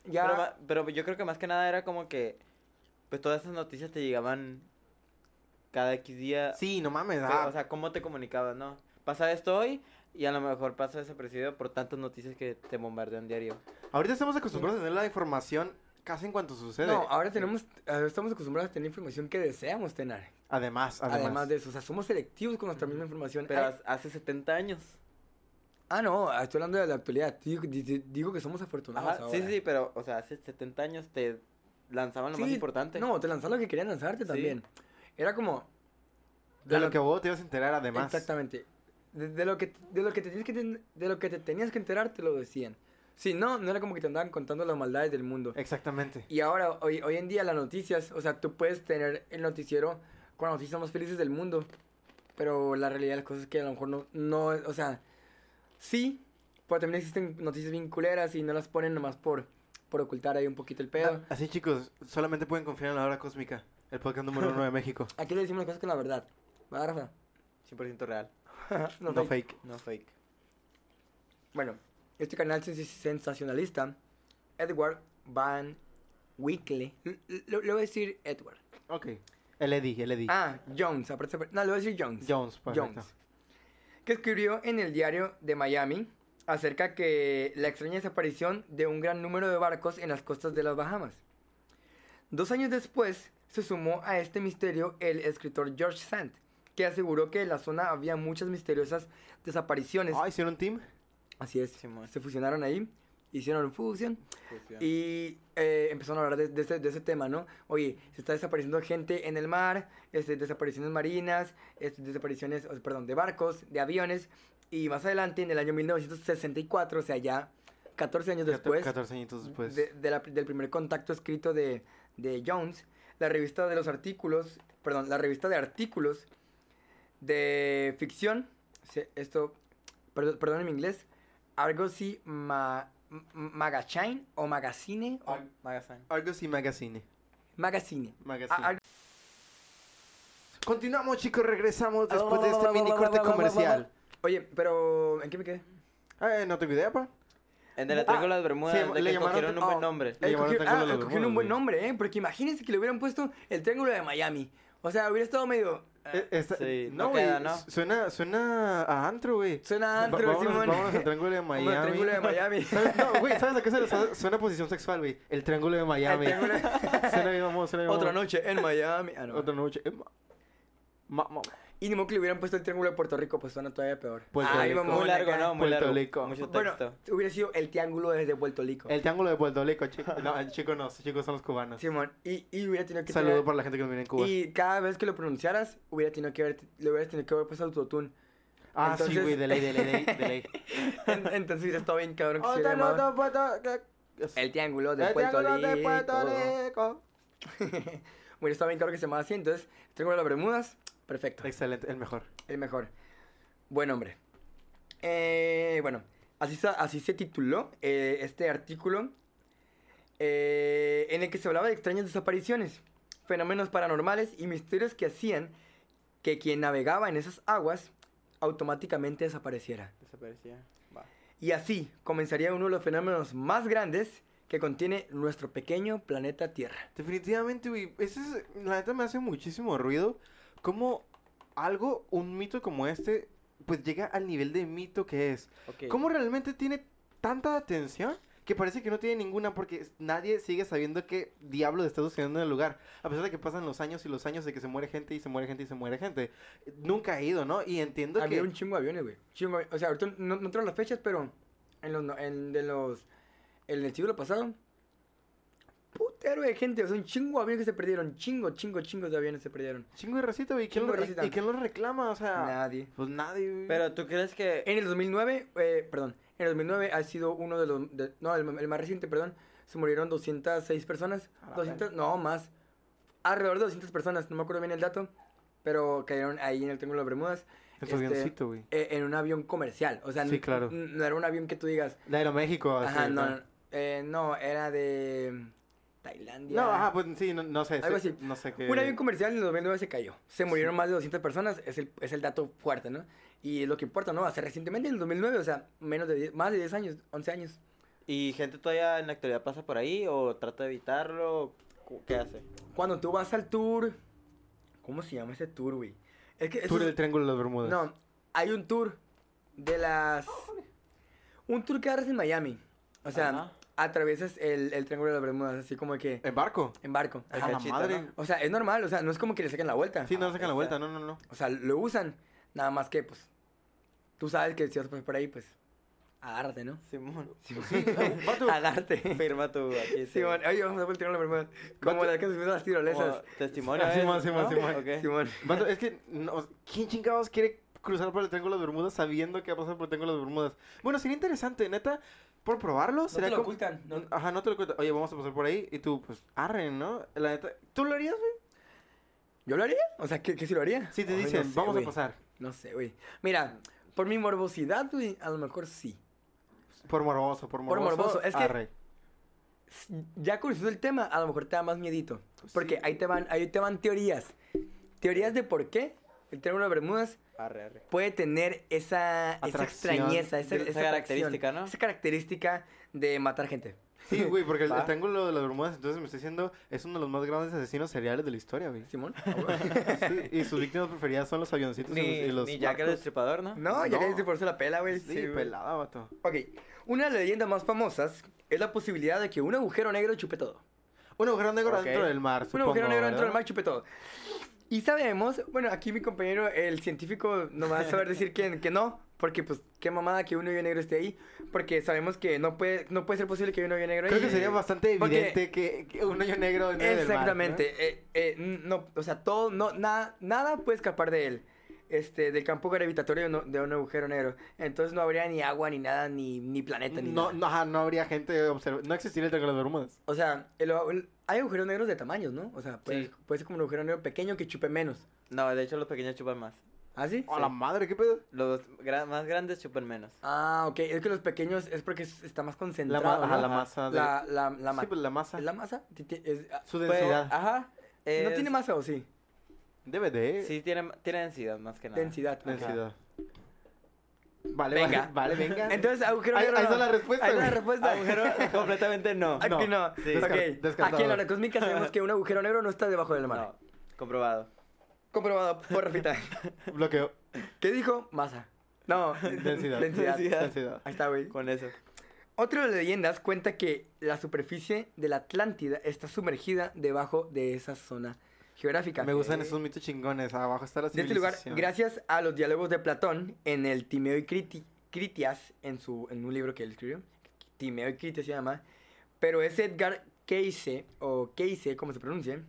Ya. Pero, pero yo creo que más que nada era como que, pues todas esas noticias te llegaban cada X día. Sí, no mames. Pero, ah, O sea, ¿cómo te comunicabas, no? Pasa esto hoy y a lo mejor pasa desapercibido por tantas noticias que te bombardean diario. ahorita estamos acostumbrados a tener la información casi en cuanto sucede. no, ahora tenemos, estamos acostumbrados a tener información que deseamos tener. Además, Además, además. de eso, o sea, somos selectivos con nuestra misma información. Pero Ay, hace 70 años. ah, no, estoy hablando de la actualidad. Digo, di- di- digo que somos afortunados Ajá, sí, ahora. sí, pero, o sea, hace 70 años te lanzaban lo más importante. No, te lanzaron lo que querían lanzarte Sí. también. Era como... De la lo que vos te ibas a enterar, además. Exactamente. De, de lo que, de, lo que te tienes que, ten- de lo que te tenías que enterar, te lo decían. Si no, no era como que te andaban contando las maldades del mundo. Exactamente. Y ahora, hoy, hoy en día, las noticias, o sea, tú puedes tener el noticiero con las noticias más felices del mundo. Pero la realidad de las cosas es que a lo mejor no, no, o sea, sí, pero también existen noticias bien culeras y no las ponen nomás por, por ocultar ahí un poquito el pedo. Ah, Así, chicos, solamente pueden confiar en la hora cósmica. El podcast número uno de (laughs) México. Aquí le decimos las cosas con la verdad. ¿Va, Rafa? 100% real, (laughs) no, no fake. fake. no fake. Bueno, este canal sens- sensacionalista, Edward Van l- le voy a decir Edward. Ok. Eddie. Ah, Jones, aparte, no, le voy a decir Jones. Jones, perfecto. Jones. Que escribió en el diario de Miami acerca que la extraña desaparición de un gran número de barcos en las costas de las Bahamas. Dos años después se sumó a este misterio el escritor George Sand, que aseguró que en la zona había muchas misteriosas desapariciones. Ah, ¿hicieron team? Así es, Simón. se fusionaron ahí, hicieron fusión Fusión. y eh, empezaron a hablar de, de ese, de ese tema, ¿no? Oye, se está desapareciendo gente en el mar, este, desapariciones marinas, este, desapariciones, perdón, de barcos, de aviones. Y más adelante, en el año 1964, o sea, ya 14 años después 14 añitos después. de- de la- del primer contacto escrito de, de Jones, la revista de los artículos, perdón, la revista de artículos de ficción, esto, perdón, perdón en mi inglés, Argosy Ma, Magazine o Magazine o Mag- Magazine. Argos y Magazine. Magazine. Magazine. Ah, Ar- Continuamos, chicos, regresamos después de este mini corte comercial. Oye, pero ¿en qué me quedé? Eh, no tengo idea, pa. En el Ah, Triángulo de las Bermudas, sí, de le que llamaron- cogieron un buen oh, nombre. Le Eh, Triángulo de ah, cogieron un buen nombre, ¿eh? Porque imagínense que le hubieran puesto el Triángulo de Miami. O sea, hubiera estado medio... Eh, esta- sí, no, no güey. queda, ¿no? Suena, suena a antro, güey. Suena Va- antro, vámonos, Simón. vámonos al Triángulo de (laughs) Miami. Triángulo de Miami. (laughs) ¿Sabes? No, güey, ¿sabes a qué se le (laughs) suena- suena posición sexual, güey? El Triángulo de Miami. El Triángulo- Suena bien, vamos, suena bien, Otra noche en Miami. Ah, no. Otra noche. Eh, ma- ma- Y ni modo que le hubieran puesto el triángulo de Puerto Rico, pues suena todavía peor. Puerto Ay, Rico. Muy largo, acá. ¿no? Muy Puerto largo. Rico. Mucho Bueno, texto. hubiera sido el triángulo desde Puerto Rico. El Triángulo de Puerto Rico, chicos. (laughs) No, chicos no, chicos son los cubanos. Simón, y, y hubiera tenido que Saludos tener- para la gente que nos viene en Cuba. Y cada vez que lo pronunciaras, hubiera tenido que haber, le hubieras tenido que haber puesto autotune. Ah, sí, entonces- güey, de ley, de ley, de ley. de ley. (laughs) En- Entonces hubiera estado bien cabrón que se que- El triángulo de El Puerto Triángulo Rico. de Puerto Rico. (laughs) Hubiera estado bien cabrón que se llamaba así. Entonces, triángulo de las Bermudas, perfecto. Excelente, el mejor. El mejor. Buen hombre. Eh, bueno, así, así se tituló eh, este artículo eh, en el que se hablaba de extrañas desapariciones, fenómenos paranormales y misterios que hacían que quien navegaba en esas aguas automáticamente desapareciera. Desaparecía. Va. Y así comenzaría uno de los fenómenos más grandes que contiene nuestro pequeño planeta Tierra. Definitivamente, güey. Ese es, la neta me hace muchísimo ruido. Como algo, un mito como este, pues llega al nivel de mito que es. Ok. ¿Cómo realmente tiene tanta atención? Que parece que no tiene ninguna porque nadie sigue sabiendo qué diablo está sucediendo en el lugar. A pesar de que pasan los años y los años de que se muere gente y se muere gente y se muere gente. Nunca he ido, ¿no? Y entiendo Había que... un chingo de aviones, güey. Chingo de- O sea, ahorita no, no tengo las fechas, pero en los, en, de los, en el siglo pasado, putero de gente. O sea, un chingo de aviones que se perdieron. Chingo, chingo, chingos de aviones se perdieron. Chingo de racita, güey. ¿Quién lo- y- racita. ¿Y quién lo reclama? O sea... Nadie. Pues nadie, güey. Pero tú crees que... En el 2009, eh, perdón, En el 2009 ha sido uno de los... de- no, el, el más reciente, perdón. Se murieron 206 personas. A la 200, no, más. Alrededor de 200 personas, no me acuerdo bien el dato. Pero cayeron ahí en el Triángulo de Bermudas. En su Este, avioncito, güey. eh, en un avión comercial. O sea, Sí, claro. no era un avión que tú digas... De Aeroméxico. así, Ajá, no, ¿no? no, eh, no, era de Tailandia. No, ajá, pues sí, no, no sé. Algo sí, así. No sé qué. Un avión comercial en el 2009 se cayó. Se murieron más de 200 personas, es el, es el dato fuerte, ¿no? Y es lo que importa, ¿no? Hace recientemente, en el 2009, o sea, menos de 10 más de 10 años, 11 años. ¿Y gente todavía en la actualidad pasa por ahí o trata de evitarlo? ¿Qué hace? Cuando tú vas al tour... ¿Cómo se llama ese tour, güey? Es que... Tour es- del Triángulo de las Bermudas. No, hay un tour de las... Un tour que agarras en Miami. O sea, Ajá. Atraviesas el, el Triángulo de las Bermudas, así como que ¿En barco? en barco. El A la madre. ¿no? O sea, es normal, o sea, no es como que le saquen la vuelta. Sí, no sacan la vuelta, no, no, no. O sea, lo usan. Nada más que, pues, tú sabes que si vas por ahí, pues, agárrate, ¿no? Simón. (laughs) (laughs) Vato, Agárrate. Firma tu aquí. Simón, oye, vamos a voltear la bermuda. Como Vato- las que se las tirolesas. Como Testimonio. Ah. Simón, Simón, ¿No? Simón. Ok. Simón. vato, es que, no, ¿quién chingados quiere cruzar por el Triángulo de las Bermudas sabiendo que va a pasar por el Triángulo de las Bermudas? Bueno, sería interesante, neta, por probarlo. No sería te lo como- ocultan. No, Ajá, no te lo ocultan. Oye, vamos a pasar por ahí y tú, pues, arren, ¿no? La neta, ¿tú lo harías, güey? ¿Yo lo haría? O sea, ¿qué, qué si lo haría? Si te Ay, no dicen, sé, vamos güey. a pasar. No sé, güey. Mira, por mi morbosidad, güey, a lo mejor sí. Por morboso, por Por morboso. morboso, es que- arre. Ya conociendo el tema, a lo mejor te da más miedito. Pues Porque sí. ahí te van, ahí te van teorías. Teorías de por qué el Triángulo de Bermudas Arre, arre. puede tener esa, esa extrañeza, esa, Esa esa característica, ¿no? Esa característica de matar gente. Sí, güey, porque el, (laughs) el. Triángulo de las Bermudas, entonces me estoy diciendo, es uno de los más grandes asesinos seriales de la historia, güey. Simón. (laughs) Sí, y sus víctimas preferidas son los avioncitos y los, Ni, y los ni Jack el. Destripador, ¿no? No, ya No. que dice por eso la pela, güey. Sí, güey. pelada, vato. Ok, una de las leyendas más famosas es la posibilidad de que un agujero negro chupe todo. Un agujero negro Ok. dentro del mar, Un supongo, agujero negro dentro del ¿verdad? mar chupe todo. Y sabemos, bueno, aquí mi compañero, el científico, no va a saber decir que, que no, porque pues qué mamada que un hoyo negro esté ahí, porque sabemos que no puede, no puede ser posible que haya un hoyo negro ahí. Creo que sería bastante evidente que, que un hoyo negro en medio del mar, ¿no? Exactamente. eh, eh, no, o sea, todo, no, nada, nada puede escapar de él. Este, del campo gravitatorio no- de un agujero negro. Entonces no habría ni agua, ni nada, ni, ni planeta, ni No, nada. no, ajá, no habría gente observando. No existiría el Triángulo de las Bermudas. O sea, el- el- hay agujeros negros de tamaños, ¿no? O sea, puede, Sí. puede ser como un agujero negro pequeño que chupe menos. No, de hecho los pequeños chupan más. ¿Ah, sí? ¡A la madre, qué pedo! Los gra- más grandes chupan menos. Ah, ok. Es que los pequeños es porque es- está más La, concentrado, ma- ajá, ¿no? la masa de... La, la, la, ma- Sí, pues la masa. ¿Es la masa? Es- ah, Su Pues, densidad. ajá. ¿No tiene masa o sí? Debe de... Sí, tiene, tiene densidad más que nada. Densidad. Densidad. Vale, Venga. vale, vale, venga. Entonces, agujero negro ahí no. está la respuesta, Ahí está la respuesta. Agujero (laughs) completamente no. Aquí No. no. Sí. Ok. Descar- descartado. Aquí en la red cósmica sabemos que un agujero negro no está debajo del mar. No, comprobado. Comprobado por Rafita. (laughs) Bloqueo. ¿Qué dijo? Masa. No. Densidad. Densidad. Densidad. Densidad. Ahí está, güey. Con eso. Otra de las leyendas cuenta que la superficie de la Atlántida está sumergida debajo de esa zona geográfica. Me gustan esos mitos chingones. Abajo está la De este lugar, civilización. gracias a los diálogos de Platón en el Timeo y Criti- Critias, en, su, en un libro que él escribió, Timeo y Critias se llama, pero es Edgar Cayce, o Cayce, como se pronuncia,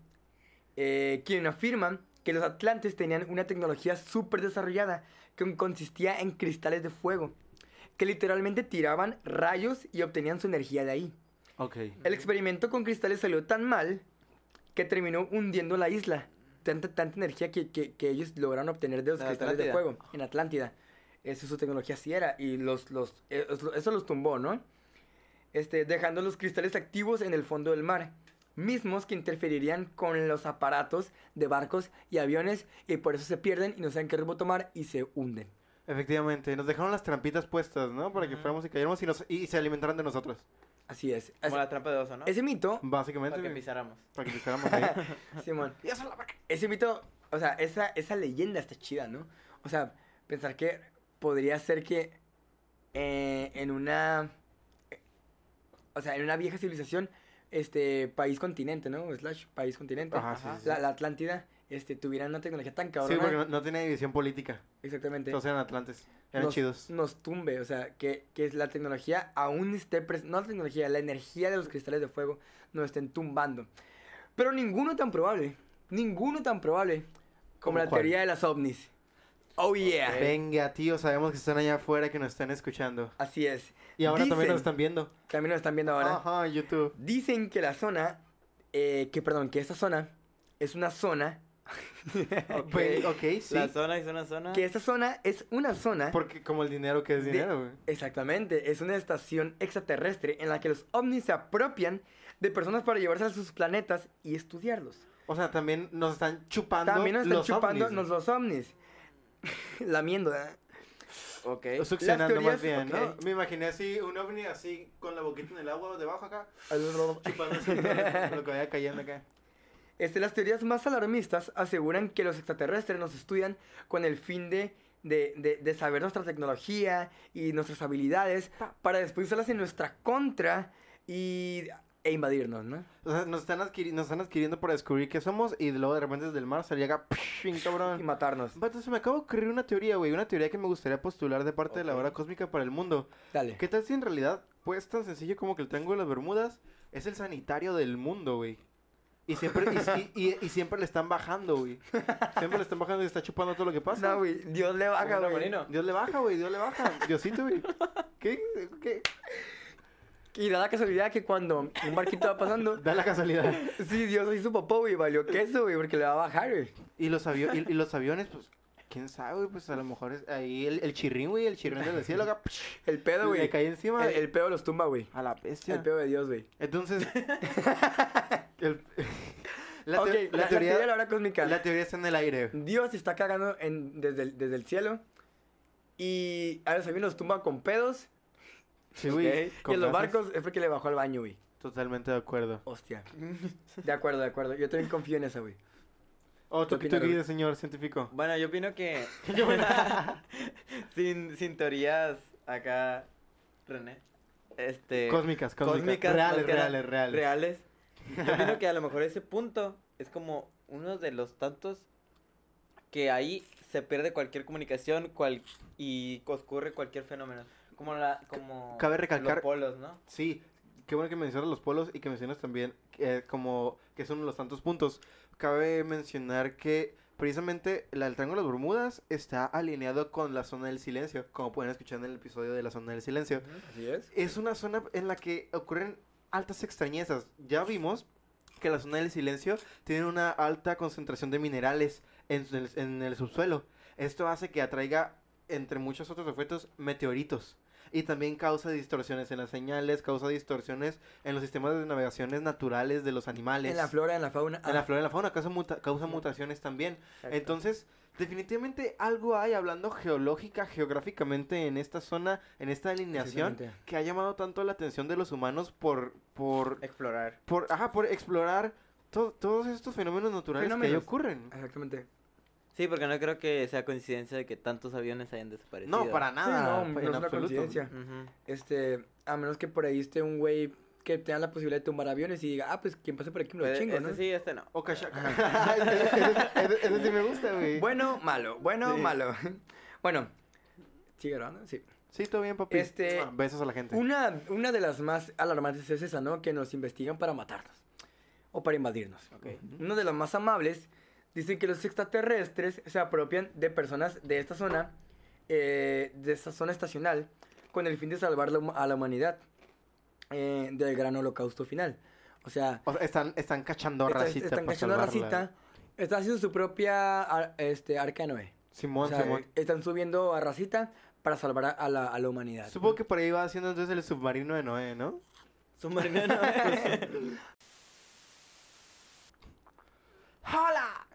eh, quien afirma que los atlantes tenían una tecnología súper desarrollada que consistía en cristales de fuego, que literalmente tiraban rayos y obtenían su energía de ahí. Ok. El experimento con cristales salió tan mal que terminó hundiendo la isla. Tanta, tanta energía que, que- que ellos lograron obtener de los cristales de fuego en Atlántida. Eso su tecnología sí era. Y los, los, eh, eso los tumbó, ¿no? Este, dejando los cristales activos en el fondo del mar. Mismos que interferirían con los aparatos de barcos y aviones. Y por eso se pierden y no saben qué rumbo tomar y se hunden. Efectivamente, nos dejaron las trampitas puestas, ¿no? Para que fuéramos y cayéramos y, nos, y se alimentaran de nosotros. Así es. Como la trampa de oso, ¿no? ese mito, Básicamente. Para que pisáramos. para que pisáramos ahí. (laughs) Simón, y eso es la vaca. Ese mito, o sea, esa, esa leyenda está chida, ¿no? O sea, pensar que podría ser que eh, en una. eh, O sea, en una vieja civilización, este, país continente, ¿no? Slash, país continente. Ajá, sí, Ajá. sí, sí. La, la Atlántida, este, tuvieran una tecnología tan Sí, cabrona. porque no, no tenía división política. Exactamente. Todos eran atlantes. Eran nos, chidos. Nos tumbe, o sea, que, que la tecnología aún esté presente. No la tecnología, la energía de los cristales de fuego nos estén tumbando. Pero ninguno tan probable. Ninguno tan probable como ¿Cómo la cuál? teoría de las ovnis. Oh yeah. Venga, tío, sabemos que están allá afuera que nos están escuchando. Así es. Y ahora también nos están viendo. También nos están viendo ahora. Ajá, YouTube. Dicen que la zona, eh, que perdón, que esta zona es una zona. (laughs) Ok. Ve- ok, sí. La zona es una zona. Que esta zona es una zona. Porque como el dinero que es De- dinero, güey. Exactamente, es una estación extraterrestre en la que los ovnis se apropian de personas para llevarse a sus planetas y estudiarlos. O sea, también nos están chupando También nos están los chupando ovnis, nos los ovnis. (laughs) Lamiendo, ¿eh? Ok. Succionando más bien, ¿no? Me imaginé así, un ovni así, con la boquita en el agua debajo acá, chupando así lo que vaya cayendo acá. Este, las teorías más alarmistas aseguran que los extraterrestres nos estudian con el fin de, de, de- de saber nuestra tecnología y nuestras habilidades para después usarlas en nuestra contra y, e invadirnos, ¿no? O sea, nos están, adquiri- nos están adquiriendo para descubrir qué somos y luego de repente desde el mar se llega, psh, Y cabrón. matarnos. Se me acaba de ocurrir una teoría, güey, una teoría que me gustaría postular de parte de la hora cósmica para el mundo. Dale. ¿Qué tal si en realidad, pues tan sencillo como que el Triángulo de las Bermudas es el sanitario del mundo, güey? Y siempre, y, y- y- y siempre le están bajando, güey. Siempre le están bajando y está chupando todo lo que pasa. No, güey, Dios le baja, güey. Dios le baja, güey, Dios le baja. Diosito, güey. ¿Qué? ¿Qué? Y da la casualidad que cuando un barquito va pasando, Da la casualidad. sí, Dios hizo popó, güey, valió queso, güey, porque le va a bajar, güey. Y los, avio- y, y los aviones, pues, quién sabe, güey, pues a lo mejor es ahí el, el chirrín, güey, el chirrín del cielo, acá, psh, El pedo, güey. le cae encima. El, el pedo los tumba, güey. A la bestia. El pedo de Dios, güey. Entonces, (laughs) el- (laughs) la, ok, teo- la, la la teoría teoría, de la hora cósmica. la teoría está en el aire. Dios está cagando en, desde, el, desde el cielo. Y a los aviones los tumba con pedos. Sí, güey. y con los barcos es porque le bajó al baño, güey. Totalmente de acuerdo. Hostia. De acuerdo, de acuerdo. Yo también confío en eso, güey. Oh, guía, señor científico. Bueno, yo opino que. (laughs) (laughs) sin, sin teorías acá, René. Este. Cósmicas, cósmicas. cósmicas, reales, reales, reales. reales. Yo opino que a lo mejor ese punto es como uno de los tantos que ahí se pierde cualquier comunicación cual, y ocurre cualquier fenómeno. Como la. Como cabe recalcar- Los polos, ¿no? Sí, qué bueno que mencionas los polos y que mencionas también eh, como que es uno de los tantos puntos. Cabe mencionar que precisamente la, el Triángulo de las Bermudas está alineado con la zona del silencio, como pueden escuchar en el episodio de la zona del silencio. Así es. Es una zona en la que ocurren altas extrañezas. Ya vimos que la zona del silencio tiene una alta concentración de minerales en, el- en el subsuelo. Esto hace que atraiga, entre muchos otros efectos, meteoritos. Y también causa distorsiones en las señales, causa distorsiones en los sistemas de navegaciones naturales de los animales. En la flora, en la fauna. En la ah, flora y en la fauna, causa, muta- causa mutaciones también. Entonces, definitivamente algo hay hablando geológica, geográficamente en esta zona, en esta alineación, que ha llamado tanto la atención de los humanos por, por, Explorar. por, ajá, por explorar to- todos estos fenómenos naturales que ahí ocurren. Exactamente. Sí, porque no creo que sea coincidencia de que tantos aviones hayan desaparecido. No, para nada. no, en no es una coincidencia. Este, a menos que por ahí esté un güey que tenga la posibilidad de tumbar aviones y diga, ah, pues quien pase por aquí me lo Pues, chingo, este ¿no? sí, este no. O cachaca. (laughs) ese, ese- ese sí me gusta, güey. Bueno, malo, bueno, Sí. malo. (laughs) bueno, ¿sigue grabando? Sí. Sí, todo bien, papi. Este, Ah, Besos a la gente. Una, una de las más alarmantes es esa, ¿no? Que nos investigan para matarnos o para invadirnos. Ok. Uno de los más amables dicen que los extraterrestres se apropian de personas de esta zona, eh, de esta zona estacional, con el fin de salvar la a la humanidad eh, del gran holocausto final. O sea, O sea, están, están cachando están, racita están cachando a salvarla. racita, están haciendo su propia ar- este, arca de Noé. Simón, o sea, Simón. están subiendo a racita para salvar a- la, a la humanidad. Supongo que por ahí va haciendo entonces el submarino de Noé, ¿no? Submarino no es. (laughs) ¡Hola!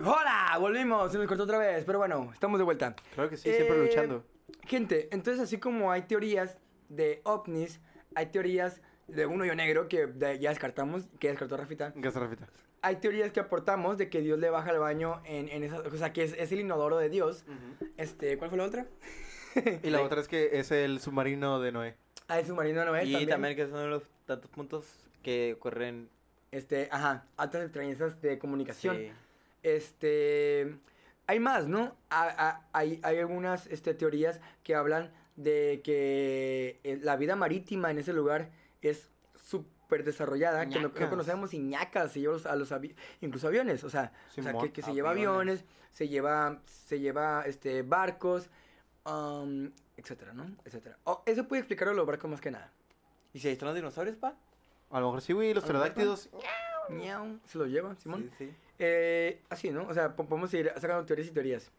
¡Hola! Volvimos, se nos cortó otra vez, pero bueno, estamos de vuelta. Claro que sí, siempre Eh, luchando. Gente, entonces así como hay teorías de ovnis, hay teorías de un hoyo negro que de- ya descartamos, que descartó Rafita. Gracias, Rafita. Hay teorías que aportamos de que Dios le baja el baño en, en esa, o sea, que es, es el inodoro de Dios. Este, ¿cuál fue la otra? (laughs) Y la otra es que es el submarino de Noé. Ah, el submarino de Noé y también. también. que son uno de los tantos puntos que ocurren. Este, ajá, altas extrañezas de comunicación. Sí. Este, hay más, ¿no? Ha- ha- hay, hay algunas este, teorías que hablan de que eh, la vida marítima en ese lugar es súper desarrollada que no, no conocemos y ñacas, se lleva los- a los avi- incluso aviones, o sea, o sea, Simón, que, que se lleva aviones. aviones, se lleva, se lleva este, barcos, um, etcétera, ¿no? Etcétera. Oh, eso puede explicarlo los barcos más que nada. ¿Y si ahí están los dinosaurios, pa? A lo mejor sí, güey, los ¿A lo mejor pterodáctidos. Miau, se lo lleva, Simón. Sí, sí. Eh, así, ¿no? O sea, po- podemos ir sacando teorías y teorías.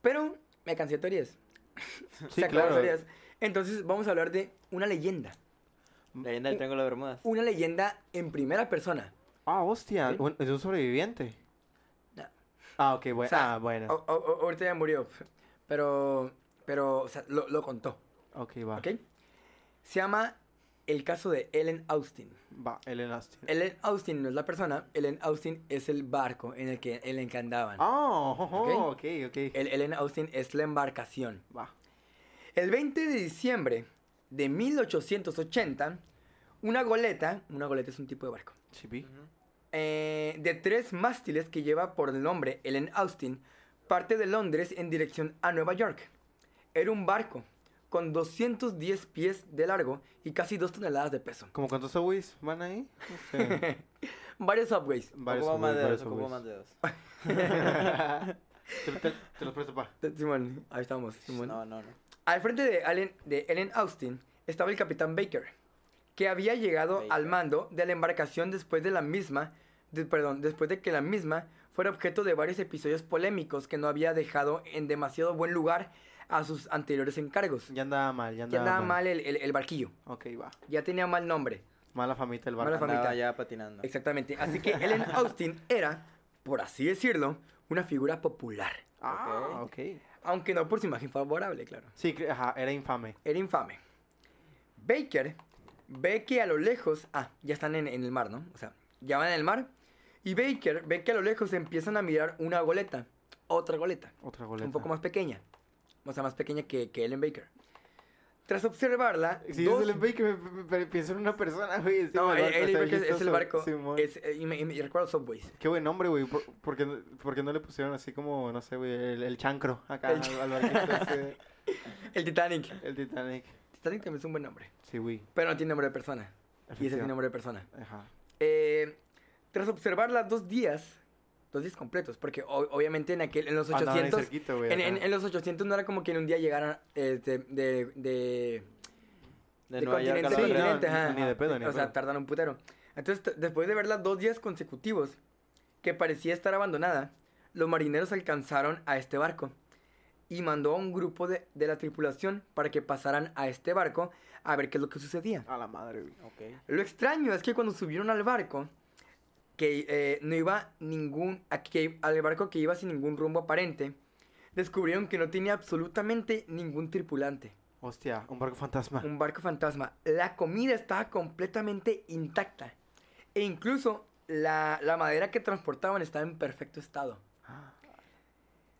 Pero me cansé de teorías. (laughs) Sí, claro. Entonces vamos a hablar de una leyenda. Leyenda del Triángulo de Bermudas. Una leyenda en primera persona. Ah, hostia, ¿Sí? un- es un sobreviviente. No. Ah, ok, bueno. O sea, ah, bueno. O- o- o- ahorita ya murió. Pero, pero, o sea, lo, lo contó. Ok, va. ¿Ok? Se llama el caso de Ellen Austin. Va, Ellen Austin. Ellen Austin no es la persona, Ellen Austin es el barco en el que, en el que andaban. Oh, oh, oh, Ok. ok. El Ellen Austin es la embarcación. Va. El 20 de diciembre de 1880, una goleta, una goleta es un tipo de barco, Sí, vi. Eh, de tres mástiles que lleva por el nombre Ellen Austin, parte de Londres en dirección a Nueva York. Era un barco con 210 pies de largo y casi 2 toneladas de peso. ¿Cómo cuántos subways van ahí? No sé. (laughs) Varios subways. Varios Ocupa más subways, dedos, varios subways. más dedos. (laughs) te, te- te los presto, pa. Simón, ahí estamos. Simón. No, no, no. Al frente de, Allen, de Ellen Austin estaba el capitán Baker, que había llegado Baker. al mando de la embarcación después de la misma, de- perdón, después de que la misma fuera objeto de varios episodios polémicos que no había dejado en demasiado buen lugar a sus anteriores encargos. Ya andaba mal, ya Ya andaba, andaba mal el, el- el barquillo, Ok, va. ya tenía mal nombre. Mala famita el Mala barco. famita. Andaba ya patinando. Exactamente. Así que (laughs) Ellen Austin era, por así decirlo, una figura popular. Ah, ok. Aunque no por su imagen favorable, claro. Sí, ajá, era infame. Era infame. Baker ve que a lo lejos. Ah, ya están en, en el mar, ¿no? O sea, ya van en el mar. Y Baker ve que a lo lejos empiezan a mirar una goleta. Otra goleta. Otra goleta. Un poco más pequeña. O sea, más pequeña que, que Ellen Baker. Tras observarla. Si dos- es el Baker, me, me- me- pienso en una persona, güey. No, Ellen está Baker es el chistoso. barco. Es, eh, y, me, y recuerdo Subways. Qué buen nombre, güey. ¿Por, por qué, no- le pusieron así como, no sé, güey, el, el chancro acá El al, al barquito ese, (laughs) El Titanic. el Titanic? Titanic también es un buen nombre. Sí, güey. Pero no tiene nombre de persona. Y ese Efectiva- tiene nombre de persona. Ajá. Eh, tras observarla dos días. Dos días completos. Porque o- obviamente en, aquel, en los Andaban ahí 800. cerquita, güey, En, en- en los 800 no era como que en un día llegaran eh, de, de, de, De de Nueva York a continente Sí, no, continente. ajá. ni de pedo, ni de O sea, pedo. tardaron un putero. Entonces, después de verla dos días consecutivos, que parecía estar abandonada, los marineros alcanzaron a este barco y mandó a un grupo de, de la tripulación para que pasaran a este barco a ver qué es lo que sucedía. A la madre, güey. Ok. Lo extraño es que cuando subieron al barco, que eh, no iba ningún, a que- al barco que iba sin ningún rumbo aparente, descubrieron que no tenía absolutamente ningún tripulante. Hostia, un barco fantasma. Un barco fantasma. La comida estaba completamente intacta. E incluso la, la madera que transportaban estaba en perfecto estado.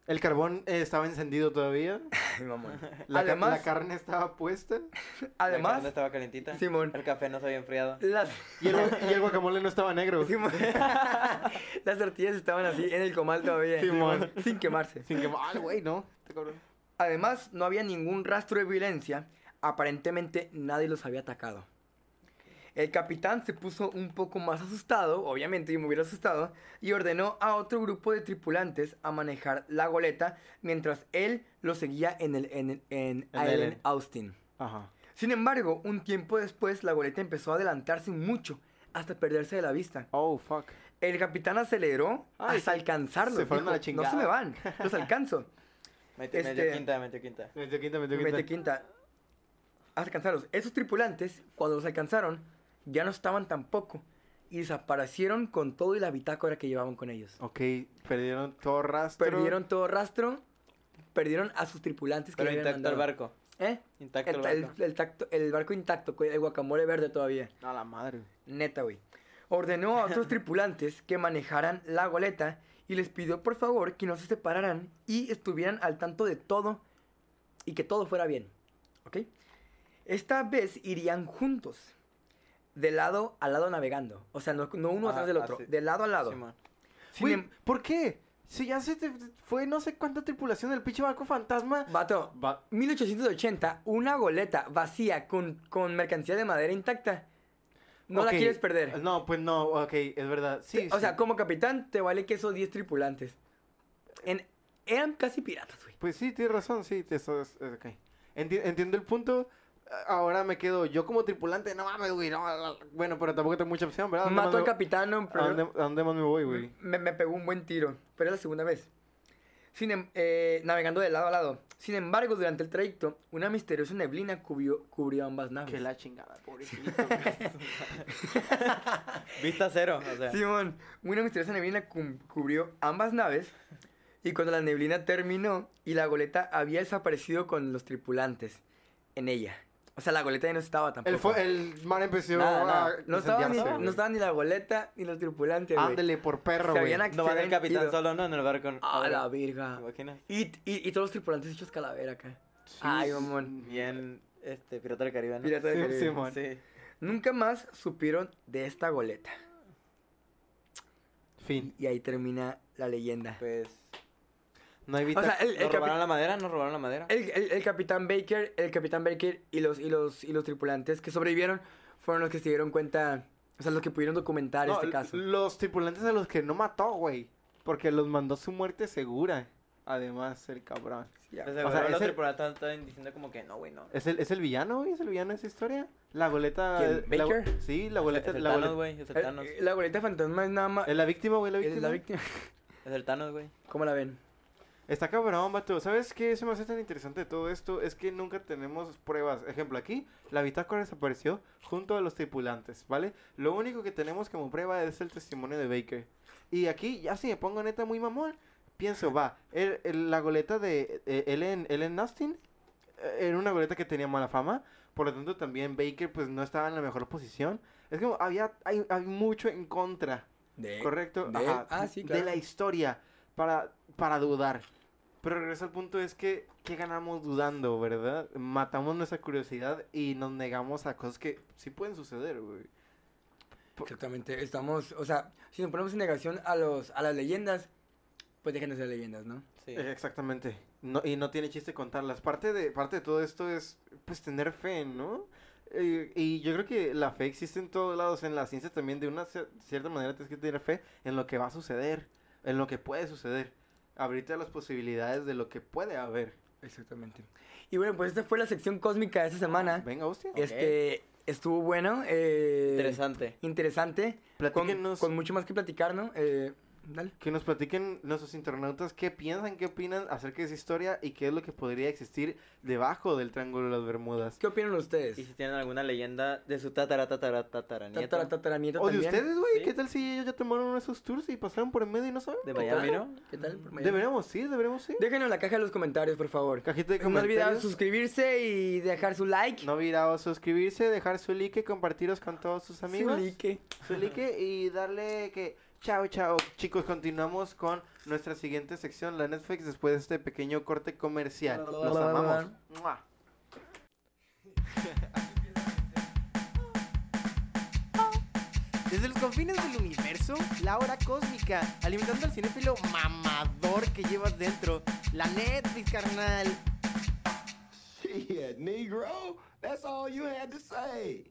El carbón eh, estaba encendido todavía. (laughs) Mamón. (laughs) La, ca- (laughs) además, la carne estaba puesta. La además, carne estaba calentita. Simón, El café no se había enfriado. las, Y el, gu- y el guacamole no estaba negro. Simón, las tortillas estaban así en el comal todavía. Simón. Sin quemarse. Sin que. ¡Ah, güey, no! Este cabrón. Además, no había ningún rastro de violencia. Aparentemente nadie los había atacado. El capitán se puso un poco más asustado, obviamente yo me hubiera asustado, y ordenó a otro grupo de tripulantes a manejar la goleta mientras él lo seguía en el en, el- en En Island Ellen. Austin. Ajá. Sin embargo, un tiempo después la goleta empezó a adelantarse mucho hasta perderse de la vista. Oh, fuck. El capitán aceleró Ay, hasta alcanzarlos. se fueron a la dijo, No se chingada". me van, los (laughs) alcanzo. Mete, Este- quinta, medio quinta. Metió quinta, metió Mete quinta. quinta. Hasta alcanzarlos. Esos tripulantes, cuando los alcanzaron, ya no estaban tampoco. Y desaparecieron con todo y la bitácora que llevaban con ellos. Ok, perdieron todo rastro. Perdieron todo rastro. Perdieron a sus tripulantes que Pero le habían intacto el mandado. barco. ¿Eh? Intacto El, barco. el tacto- el barco intacto, con el guacamole verde todavía. A la madre. Neta, güey. Ordenó a otros (laughs) tripulantes que manejaran la goleta y les pidió por favor que no se separaran y estuvieran al tanto de todo y que todo fuera bien. ¿Ok? Esta vez irían juntos, de lado a lado navegando. O sea, no, no uno Ajá, atrás del otro, así. de lado a lado. Sin Güey, em- ¿por qué? Si ya se te fue no sé cuánta tripulación del pinche barco fantasma. Vato, Va. 1880, una goleta vacía con, con mercancía de madera intacta. no la Ok, quieres perder. No, pues no, ok, es verdad. Sí, o sí. sea, como capitán, te vale que esos 10 tripulantes. En, eran casi piratas, güey. Pues sí, tienes razón, sí, te- eso es, es ok. Enti- entiendo el punto. Ahora me quedo yo como tripulante, no mames, güey, no, no, bueno, pero tampoco tengo mucha opción, ¿verdad? ¿A dónde Mató al capitán, no, ¿A pero dónde, a dónde más me voy, güey? me, me pegó un buen tiro. Pero es la segunda vez. Sin em- eh, navegando de lado a lado. Sin embargo, durante el trayecto, una misteriosa neblina cubrió, cubrió ambas naves. Que la chingada, pobrecito. (laughs) Vista cero, o sea. Simón, una misteriosa neblina cubrió ambas naves. Y cuando la neblina terminó y la goleta había desaparecido con los tripulantes en ella. O sea, la goleta ya no estaba tampoco. el, fue- el mar empezó Nada, a nada. no, estaba ni, no estaba ni la goleta ni los tripulantes, güey. Ándele por perro, Se güey. No va se el capitán ido. solo, ¿no? En el barco. A la virga. ¿Te imaginas? Y, y, y todos los tripulantes hechos calavera acá. Sí, Ay, mamón. Bien, este, Pirata del Caribe, ¿no? Pirata del Sí, Caribe. Simón. Sí. Nunca más supieron de esta goleta. Fin. Y ahí termina la leyenda. Pues... No hay O sea, el, el ¿Nos robaron la madera? ¿Nos robaron la madera? el- el- el capitán Baker, el capitán Baker y los, y los, y los tripulantes que sobrevivieron fueron los que se dieron cuenta, o sea, los que pudieron documentar No, este caso. Los tripulantes a los que no mató, güey. Porque los mandó a su muerte segura. Además, el cabrón. Pues o sea, los tripulantes estaban diciendo como que no, güey, no. ¿Es el, ¿Es el villano, güey? ¿Es el villano de esa historia? La goleta... ¿Quién, la- Baker? sí, la Es goleta... el La, Thanos, güey. Es el Thanos. la goleta fantasma es nada más... ¿Es la víctima, güey? ¿La es víctima? la víctima. Es el Thanos, güey. ¿Cómo la ven? Está cabrón, vato. ¿Sabes qué se me hace tan interesante de todo esto? Es que nunca tenemos pruebas. Ejemplo, aquí la bitácora desapareció junto a los tripulantes, ¿vale? Lo único que tenemos como prueba es el testimonio de Baker. Y aquí, ya si me pongo neta muy mamón, pienso, va, el- el- la goleta de eh, Ellen, Ellen Austin eh, era una goleta que tenía mala fama. Por lo tanto, también Baker pues no estaba en la mejor posición. Es como, había, hay, hay mucho en contra. De... Correcto. de- Ajá, ah, sí, De la historia. Para, para dudar. Pero regreso al punto es que, ¿qué ganamos dudando, verdad? Matamos nuestra curiosidad y nos negamos a cosas que sí pueden suceder, güey. Exactamente, estamos, o sea, si nos ponemos en negación a los a las leyendas, pues dejen de ser leyendas, ¿no? Sí. Eh, Exactamente. No, y no tiene chiste contarlas. Parte de, parte de todo esto es, pues, tener fe, ¿no? Eh, y yo creo que la fe existe en todos lados. En la ciencia también, de una cier- cierta manera, tienes que tener fe en lo que va a suceder. En lo que puede suceder. Abrirte a las posibilidades de lo que puede haber. Exactamente. Y bueno, pues esta fue la sección cósmica de esta semana. Venga, hostia. Este, estuvo bueno, eh, Interesante. interesante, con, con mucho más que platicar, ¿no? Eh, dale. Que nos platiquen nuestros internautas qué piensan, qué opinan acerca de esa historia y qué es lo que podría existir debajo del Triángulo de las Bermudas. ¿Qué opinan ustedes? Y si tienen alguna leyenda de su tatara, tatara, tatara, nieto. Tatara, tataranieto ¿O de también. ustedes, güey? Sí. ¿Qué tal si ellos ya tomaron uno de esos tours y pasaron por en medio y no saben? De ¿Qué Miami, tal? ¿no? ¿Qué tal? por Miami? Deberíamos ir, deberíamos ir. Déjenlo en la caja de los comentarios, por favor. Cajita de No olviden comentarios. suscribirse y dejar su like. No olvidar suscribirse, dejar su like, compartiros con todos sus amigos. Su like. Su like y darle que... Chao, chao. Chicos, continuamos con nuestra siguiente sección, la Netflix, después de este pequeño corte comercial. Los amamos. Desde los confines del universo, la hora cósmica, alimentando al cinéfilo mamador que llevas dentro. La Netflix, carnal. Shit, Negro. That's all you had to say.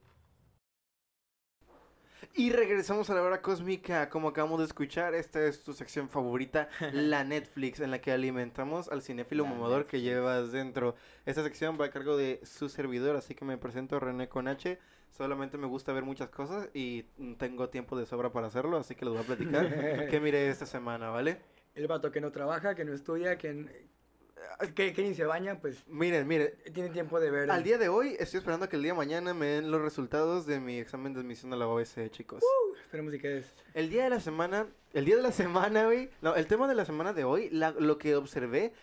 Y regresamos a la hora cósmica. Como acabamos de escuchar, esta es tu sección favorita, (laughs) la Netflix, en la que alimentamos al cinéfilo La mamador que llevas dentro. Esta sección va a cargo de su servidor, así que me presento René con H. Solamente me gusta ver muchas cosas y tengo tiempo de sobra para hacerlo, así que les voy a platicar (laughs) qué miré esta semana, ¿vale? El vato que no trabaja, que no estudia, que, que, que ni se baña, pues Miren, miren, tiene tiempo de ver. al día de hoy estoy esperando que el día de mañana me den los resultados de mi examen de admisión a la OS, chicos. Esperemos si quedes. El día de la semana, el día de la semana, güey. No, el tema de la semana de hoy, la- lo que observé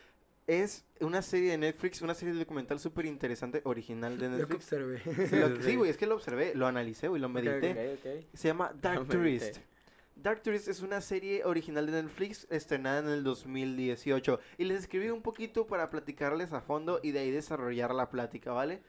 es una serie de Netflix, una serie documental súper interesante, original de (laughs) Lo que Netflix. observé. Sí, güey, es que lo observé, lo analicé, güey, lo medité. Ok, ok. Se llama Dark Tourist. medité. Dark Tourist es una serie original de Netflix estrenada en el 2018 y les escribí un poquito para platicarles a fondo y de ahí desarrollar la plática, ¿vale?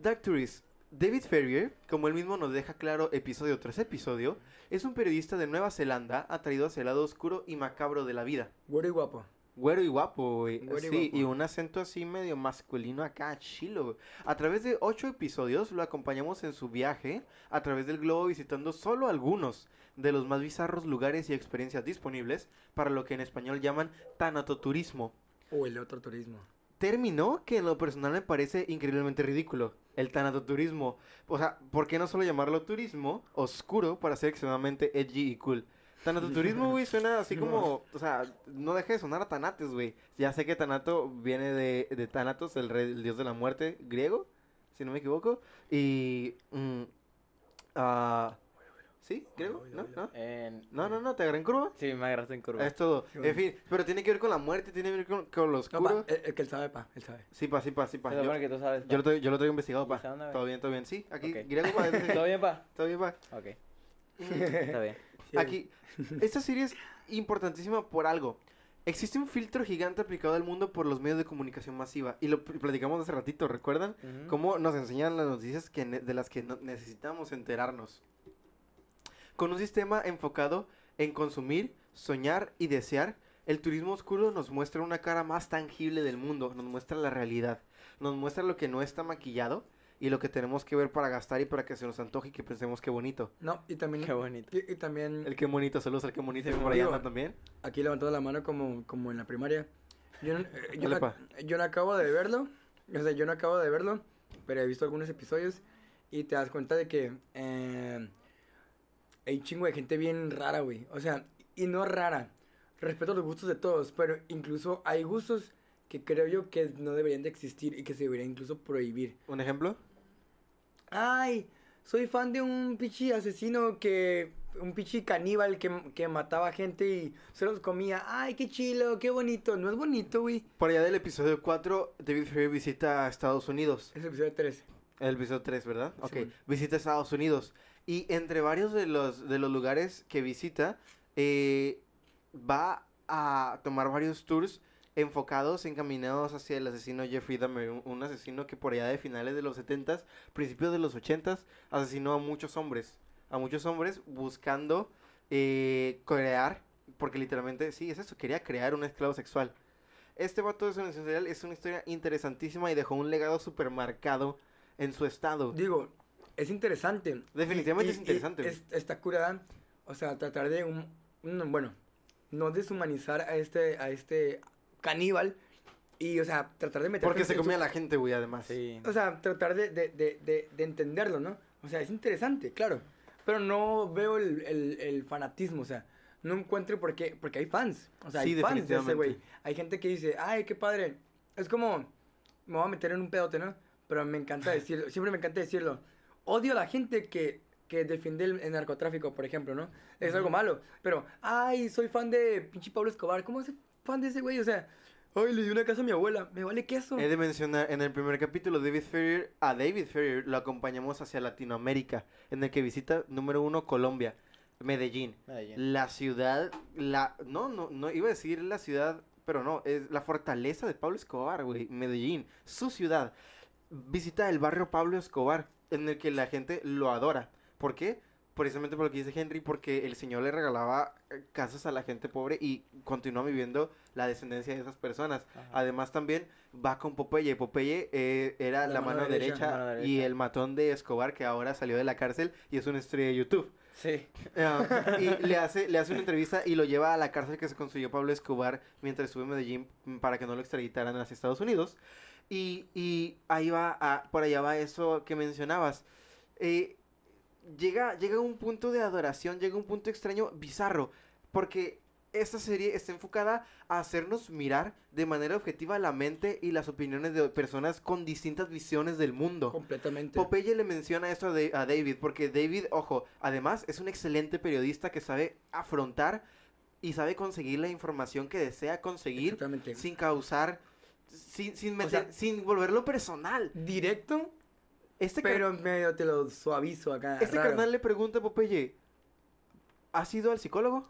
Dark Tourist. David Ferrier, como él mismo nos deja claro episodio tras episodio, es un periodista de Nueva Zelanda atraído hacia el lado oscuro y macabro de la vida. Güero y guapo. Güero y guapo, güey. Güero y Sí, guapo. y un acento así medio masculino acá, chilo. A través de ocho episodios lo acompañamos en su viaje a través del globo visitando solo algunos de los más bizarros lugares y experiencias disponibles para lo que en español llaman tanatoturismo. O el otro turismo. Término que en lo personal me parece increíblemente ridículo. El tanatoturismo. O sea, ¿por qué no solo llamarlo turismo oscuro para ser extremadamente edgy y cool? Tanatoturismo, güey, suena (laughs) así como... O sea, no deja de sonar a Tanates, güey. Ya sé que Tanato viene de, de Thanatos, el, rey, el dios de la muerte griego, si no me equivoco. Y... mm, ah, ¿Sí? ¿Griego? Oilo, ¿No? ¿No? En- No, no, no, te agarré en curva. Sí, me agarraste en curva. Es todo. Sí, En fin, pero tiene que ver con la muerte, tiene que ver con, con lo No, oscuro. pa, el, el que él sabe, pa, él sabe. Sí, pa, sí, pa, sí, pa. Yo- que tú sabes. yo lo, traigo, yo lo traigo investigado, ¿Y pa. Todo bien, todo bien. Sí, aquí, Ok. griego, pa. (laughs) ¿Todo bien, pa? Todo bien, pa. Ok. (laughs) Está bien. Sí, Aquí, esta serie es importantísima por algo. Existe un filtro gigante aplicado al mundo por los medios de comunicación masiva. Y lo pl- platicamos hace ratito, ¿recuerdan? Ujú. Cómo nos enseñan las noticias que de las que no- necesitamos enterarnos. Con un sistema enfocado en consumir, soñar y desear, el turismo oscuro nos muestra una cara más tangible del mundo, nos muestra la realidad, nos muestra lo que no está maquillado y lo que tenemos que ver para gastar y para que se nos antoje y que pensemos qué bonito. No, y también... Qué bonito. Y, y también... El qué bonito, saludos al qué bonito Sí, que por allá también. aquí levantando la mano como, como en la primaria. Yo no, eh, yo, Dale, no- pa. yo no acabo de verlo, o sea, yo no acabo de verlo, pero he visto algunos episodios y te das cuenta de que eh, hay chingo de gente bien rara, güey. O sea, y no rara. Respeto los gustos de todos, pero incluso hay gustos que creo yo que no deberían de existir y que se deberían incluso prohibir. ¿Un ejemplo? Ay, soy fan de un pichi asesino que. Un pichi caníbal que, que mataba gente y se los comía. Ay, qué chilo, qué bonito. No es bonito, güey. Por allá del episodio 4, David Ferrier visita a Estados Unidos. Es el episodio 3. El episodio 3, ¿verdad? Ok. Simón. visita Estados Unidos. Y entre varios de los, de los lugares que visita, eh, va a tomar varios tours enfocados, encaminados hacia el asesino Jeffrey Dahmer. Un, asesino que por allá de finales de los 70s, principios de los 80s, asesinó a muchos hombres. A muchos hombres buscando eh, crear, porque literalmente, sí, es eso, quería crear un esclavo sexual. Este vato de serial es una historia interesantísima y dejó un legado súper marcado en su estado. Digo, es interesante. Definitivamente Y- es interesante, es- está curada. O sea, tratar de un, un- bueno, no deshumanizar a este, a este caníbal. Y, o sea, tratar de meter. Porque se comía a la gente, güey, además. Sí. O sea, tratar de, de, de, de, de entenderlo, ¿no? O sea, es interesante, claro. Pero no veo el, el, el fanatismo, o sea, no encuentro por qué, porque hay fans. O sea, Sí, hay fans de ese güey. Hay gente que dice, ay, qué padre. Es como, me voy a meter en un pedote, ¿no? Pero me encanta (laughs) decirlo, siempre me encanta decirlo. Odio a la gente que, que defiende el, el narcotráfico, por ejemplo, ¿no? Es algo malo. Pero, ay, soy fan de pinche Pablo Escobar. ¿Cómo es fan de ese güey? O sea, ay, le di una casa a mi abuela. Me vale queso. He de mencionar, en el primer capítulo, David Ferrier, a David Ferrier lo acompañamos hacia Latinoamérica, en el que visita, número uno, Colombia, Medellín. Medellín. La ciudad, la, no, no, no, iba a decir la ciudad, pero no, es la fortaleza de Pablo Escobar, güey, Medellín, su ciudad. Visita el barrio Pablo Escobar, en el que la gente lo adora. ¿Por qué? Precisamente por lo que dice Henry, porque el señor le regalaba eh, casas a la gente pobre y continúa viviendo la descendencia de esas personas. Ajá. Además también va con Popeye. Popeye eh, era la, mano, derecha, Mano y el matón de Escobar que ahora salió de la cárcel y es una estrella de YouTube. Sí. Ah, (laughs) y le hace, le hace una entrevista y lo lleva a la cárcel que se construyó Pablo Escobar mientras estuvo en Medellín mm, para que no lo extraditaran hacia Estados Unidos. Y, y ahí va, a- por allá va eso que mencionabas. Eh, llega, llega un punto de adoración, llega un punto extraño, bizarro, porque esta serie está enfocada a hacernos mirar de manera objetiva la mente y las opiniones de personas con distintas visiones del mundo. Completamente. Popeye le menciona esto a, Da- a David, porque David, ojo, además es un excelente periodista que sabe afrontar y sabe conseguir la información que desea conseguir sin causar, sin, sin, O meter- sea- sin volverlo personal. Directo, Este, car- pero medio te lo suavizo acá. este raro. carnal le pregunta a Popeye, ¿has ido al psicólogo?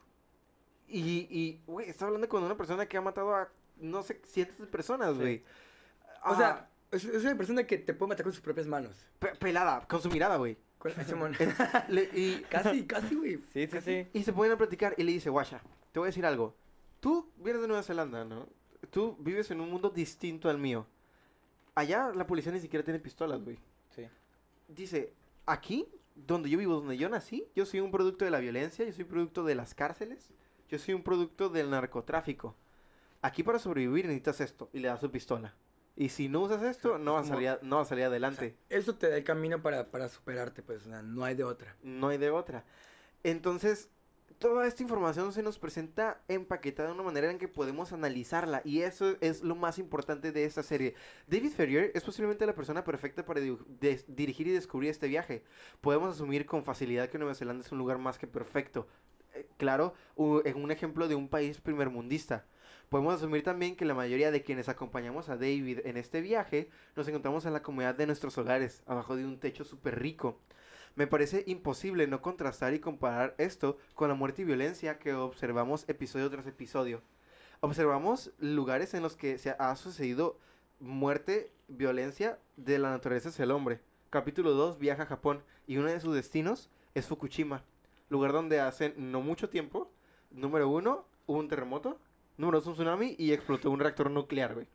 Y, y, güey, está hablando con una persona que ha matado a, no sé, cientos de personas, Sí. güey. O Ah, sea, es, es una persona que te puede matar con sus propias manos. pe- pelada, con su mirada, güey. (laughs) Y, (laughs) casi, casi, güey. Sí, sí, sí. Y se ponen a platicar y le dice, guacha, te voy a decir algo. Tú vienes de Nueva Zelanda, ¿no? Tú vives en un mundo distinto al mío. Allá la policía ni siquiera tiene pistolas, güey. Sí. Dice, aquí, donde yo vivo, donde yo nací, yo soy un producto de la violencia, yo soy producto de las cárceles, yo soy un producto del narcotráfico. Aquí para sobrevivir necesitas esto y le das su pistola. Y si no usas esto, no vas a salir, no vas a salir adelante. Eso te da el camino para, para superarte, pues, o sea, no hay de otra. No hay de otra. Entonces, toda esta información se nos presenta empaquetada de una manera en que podemos analizarla. Y eso es lo más importante de esta serie. David Ferrier es posiblemente la persona perfecta para dirigir y descubrir este viaje. Podemos asumir con facilidad que Nueva Zelanda es un lugar más que perfecto. Eh, claro, en un ejemplo de un país primermundista. Podemos asumir también que la mayoría de quienes acompañamos a David en este viaje nos encontramos en la comunidad de nuestros hogares, abajo de un techo súper rico. Me parece imposible no contrastar y comparar esto con la muerte y violencia que observamos episodio tras episodio. Observamos lugares en los que se ha sucedido muerte, violencia de la naturaleza hacia el hombre. Capítulo 2 viaja a Japón y uno de sus destinos es Fukushima, lugar donde hace no mucho tiempo, número uno, hubo un terremoto, número dos, un tsunami y explotó un reactor nuclear, güey.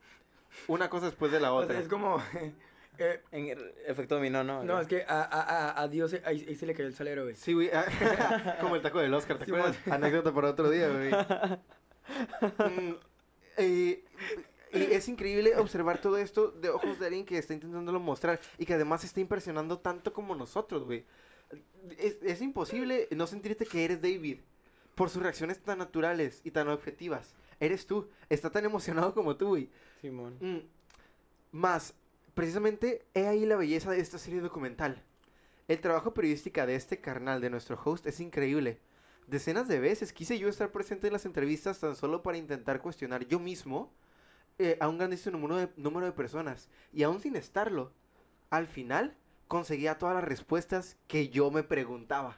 Una cosa después de la O sea, otra. es como... (laughs) eh, En el efecto dominó, ¿no? no, es que a, a, a, a Dios ahí, ahí se le cayó el salero, güey. Sí, güey. (laughs) Como el taco del Oscar, ¿te Sí, acuerdas? Anécdota para otro día, güey. (laughs) Mm, eh, y es increíble observar todo esto de ojos de alguien que está intentándolo mostrar y que además está impresionando tanto como nosotros, güey. Es, es imposible no sentirte que eres David por sus reacciones tan naturales y tan objetivas. Eres tú. Está tan emocionado como tú, güey. Simón. Mm, Más, precisamente, he ahí la belleza de esta serie documental. El trabajo periodística de este carnal, de nuestro host, es increíble. Decenas de veces quise yo estar presente en las entrevistas tan solo para intentar cuestionar yo mismo eh, a un grandísimo número de, número de personas. Y aún sin estarlo, al final conseguía todas las respuestas que yo me preguntaba.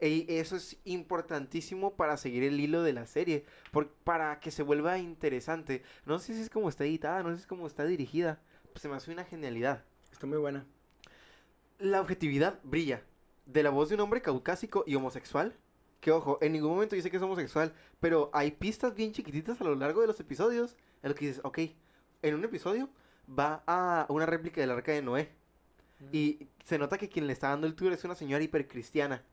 Y eso es importantísimo para seguir el hilo de la serie, por- para que se vuelva interesante. No sé si es como está editada, no sé si es como está dirigida. Pues se me hace una genialidad. Está muy buena. La objetividad brilla. De la voz de un hombre caucásico y homosexual. Que ojo, en ningún momento dice que es homosexual, pero hay pistas bien chiquititas a lo largo de los episodios. En lo que dices, ok, en un episodio va a una réplica del arca de Noé. Y se nota que quien le está dando el tour es una señora hipercristiana.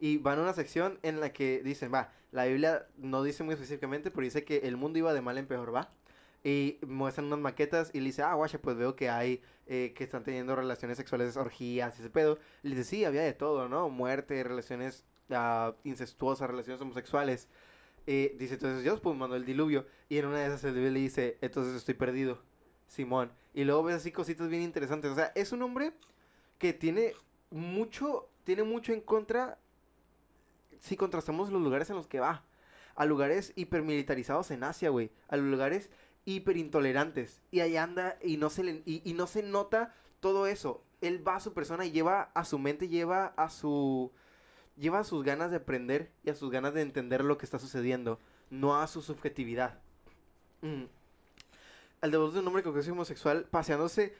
Y van a una sección en la que dicen, va, la Biblia no dice muy específicamente, pero dice que el mundo iba de mal en peor, va. Y muestran unas maquetas y le dice, ah, guacha, pues veo que hay, eh, que están teniendo relaciones sexuales, orgías y ese pedo. Le dice, sí, había de todo, ¿no? Muerte, relaciones ah, incestuosas, relaciones homosexuales. Eh, dice, entonces Dios pues mandó el diluvio. Y en una de esas el bebé le dice, entonces estoy perdido, Simón. Y luego ves así cositas bien interesantes. O sea, es un hombre que tiene mucho, tiene mucho en contra si contrastamos los lugares en los que va. A lugares hipermilitarizados en Asia, güey. A lugares hiperintolerantes. Y ahí anda y no se y, no se nota todo eso. Él va a su persona y lleva a su mente, lleva a su lleva a sus ganas de aprender y a sus ganas de entender lo que está sucediendo, no a su subjetividad. Mm. Al de un hombre caucásico homosexual paseándose,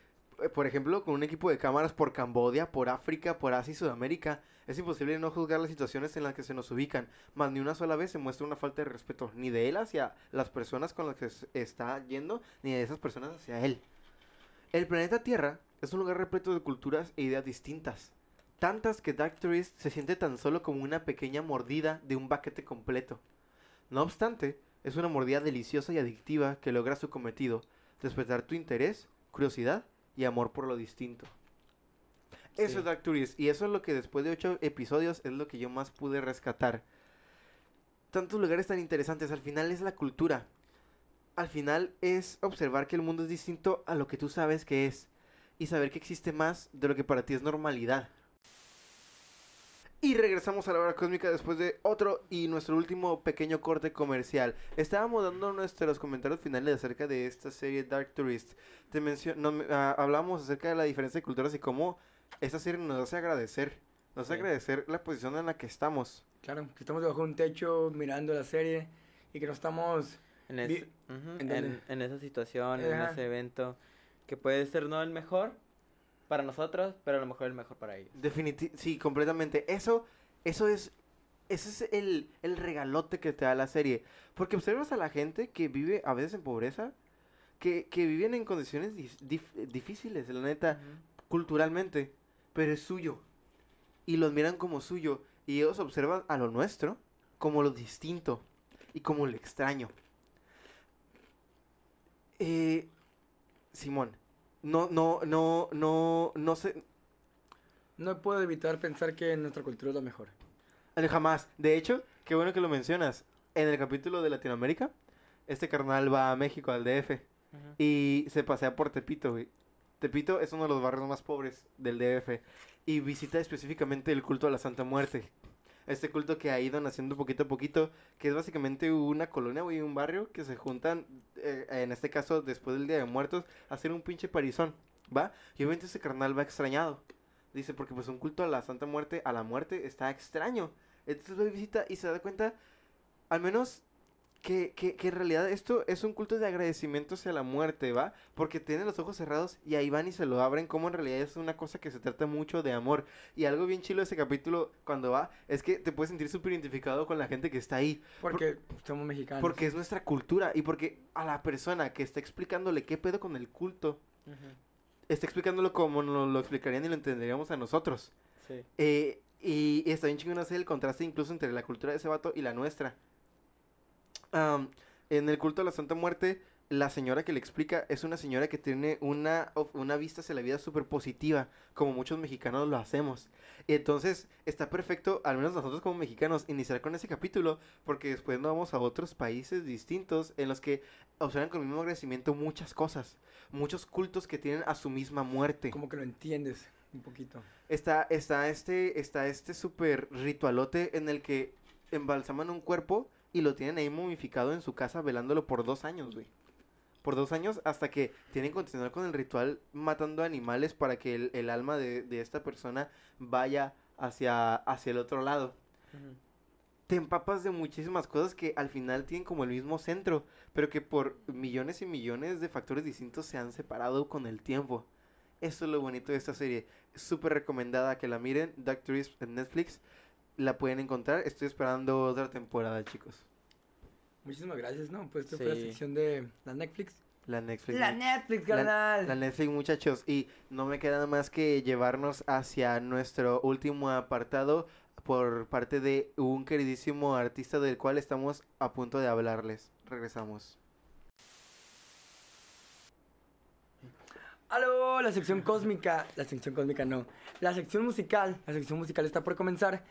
por ejemplo, con un equipo de cámaras por Cambodia, por África, por Asia y Sudamérica, es imposible no juzgar las situaciones en las que se nos ubican, más ni una sola vez se muestra una falta de respeto, ni de él hacia las personas con las que está yendo, ni de esas personas hacia él. El planeta Tierra es un lugar repleto de culturas e ideas distintas. Tantas que Dark Tourist se siente tan solo como una pequeña mordida de un paquete completo. No obstante, es una mordida deliciosa y adictiva que logra su cometido, despertar tu interés, curiosidad y amor por lo distinto. Eso Sí. es Dark Tourist, y eso es lo que después de ocho episodios es lo que yo más pude rescatar. Tantos lugares tan interesantes, al final es la cultura. Al final es observar que el mundo es distinto a lo que tú sabes que es, y saber que existe más de lo que para ti es normalidad. Y regresamos a la hora cósmica después de otro y nuestro último pequeño corte comercial. Estábamos dando nuestros comentarios finales acerca de esta serie Dark Tourist. Te no, ah, hablamos acerca de la diferencia de culturas y cómo esta serie nos hace agradecer. Nos hace Sí. agradecer la posición en la que estamos. Claro, que estamos debajo de un techo mirando la serie y que no estamos... En, es- Vi- ujú, ¿en en, dónde? en esa situación, en ese evento, que puede ser no el mejor para nosotros, pero a lo mejor el mejor para ellos. Definitivamente, sí, completamente. Eso, eso es ese es el, el regalote que te da la serie. Porque observas a la gente que vive a veces en pobreza, que, que viven en condiciones dif- difíciles, la neta, culturalmente, pero es suyo. Y lo miran como suyo. Y ellos observan a lo nuestro como lo distinto y como lo extraño. Eh, Simón, no, no, no, no, no sé, No puedo evitar pensar que nuestra cultura es lo mejor. Jamás. De hecho, qué bueno que lo mencionas. En el capítulo de Latinoamérica, este carnal va a México, al DF, y se pasea por Tepito, güey. Tepito es uno de los barrios más pobres del DF y visita específicamente el culto a la Santa Muerte. Este culto que ha ido naciendo poquito a poquito, que es básicamente una colonia, güey, un barrio que se juntan, eh, en este caso, después del Día de Muertos, a hacer un pinche parizón, ¿va? Y obviamente ese carnal va extrañado. Dice, porque pues un culto a la Santa Muerte, a la muerte, está extraño. Entonces y visita y se da cuenta, al menos, que, que, que en realidad esto es un culto de agradecimiento hacia la muerte, ¿va? Porque tienen los ojos cerrados y ahí van y se lo abren, como en realidad es una cosa que se trata mucho de amor. Y algo bien chilo de ese capítulo cuando va, es que te puedes sentir súper identificado con la gente que está ahí. Porque somos mexicanos. Porque es nuestra cultura y porque a la persona que está explicándole qué pedo con el culto, está explicándolo como nos lo explicarían y lo entenderíamos a nosotros. Sí. Eh, y, y está bien chingón hacer el contraste incluso entre la cultura de ese vato y la nuestra. Am, en el culto a la Santa Muerte, la señora que le explica es una señora que tiene una, una vista hacia la vida súper positiva, como muchos mexicanos lo hacemos. Y entonces está perfecto, al menos nosotros como mexicanos, iniciar con ese capítulo, porque después nos vamos a otros países distintos en los que observan con el mismo agradecimiento muchas cosas, muchos cultos que tienen a su misma muerte Como que lo entiendes un poquito. está, está este, está este super ritualote en el que embalsaman un cuerpo y lo tienen ahí momificado en su casa velándolo por dos años, güey. Por dos años hasta que tienen que continuar con el ritual matando animales para que el, el alma de, de esta persona vaya hacia, hacia el otro lado. Te empapas de muchísimas cosas que al final tienen como el mismo centro, pero que por millones y millones de factores distintos se han separado con el tiempo. Eso es lo bonito de esta serie. Súper recomendada que la miren. Doctor en Netflix. La pueden encontrar. Estoy esperando otra temporada, chicos. Muchísimas gracias, ¿no? Pues esta fue la sección de la Netflix. La Netflix. La Netflix, La- carnal. La Netflix, muchachos. Y no me queda nada más que llevarnos hacia nuestro último apartado por parte de un queridísimo artista del cual estamos a punto de hablarles. Regresamos. ¡Aló! La sección cósmica. La sección cósmica no. La sección musical. La sección musical está por comenzar.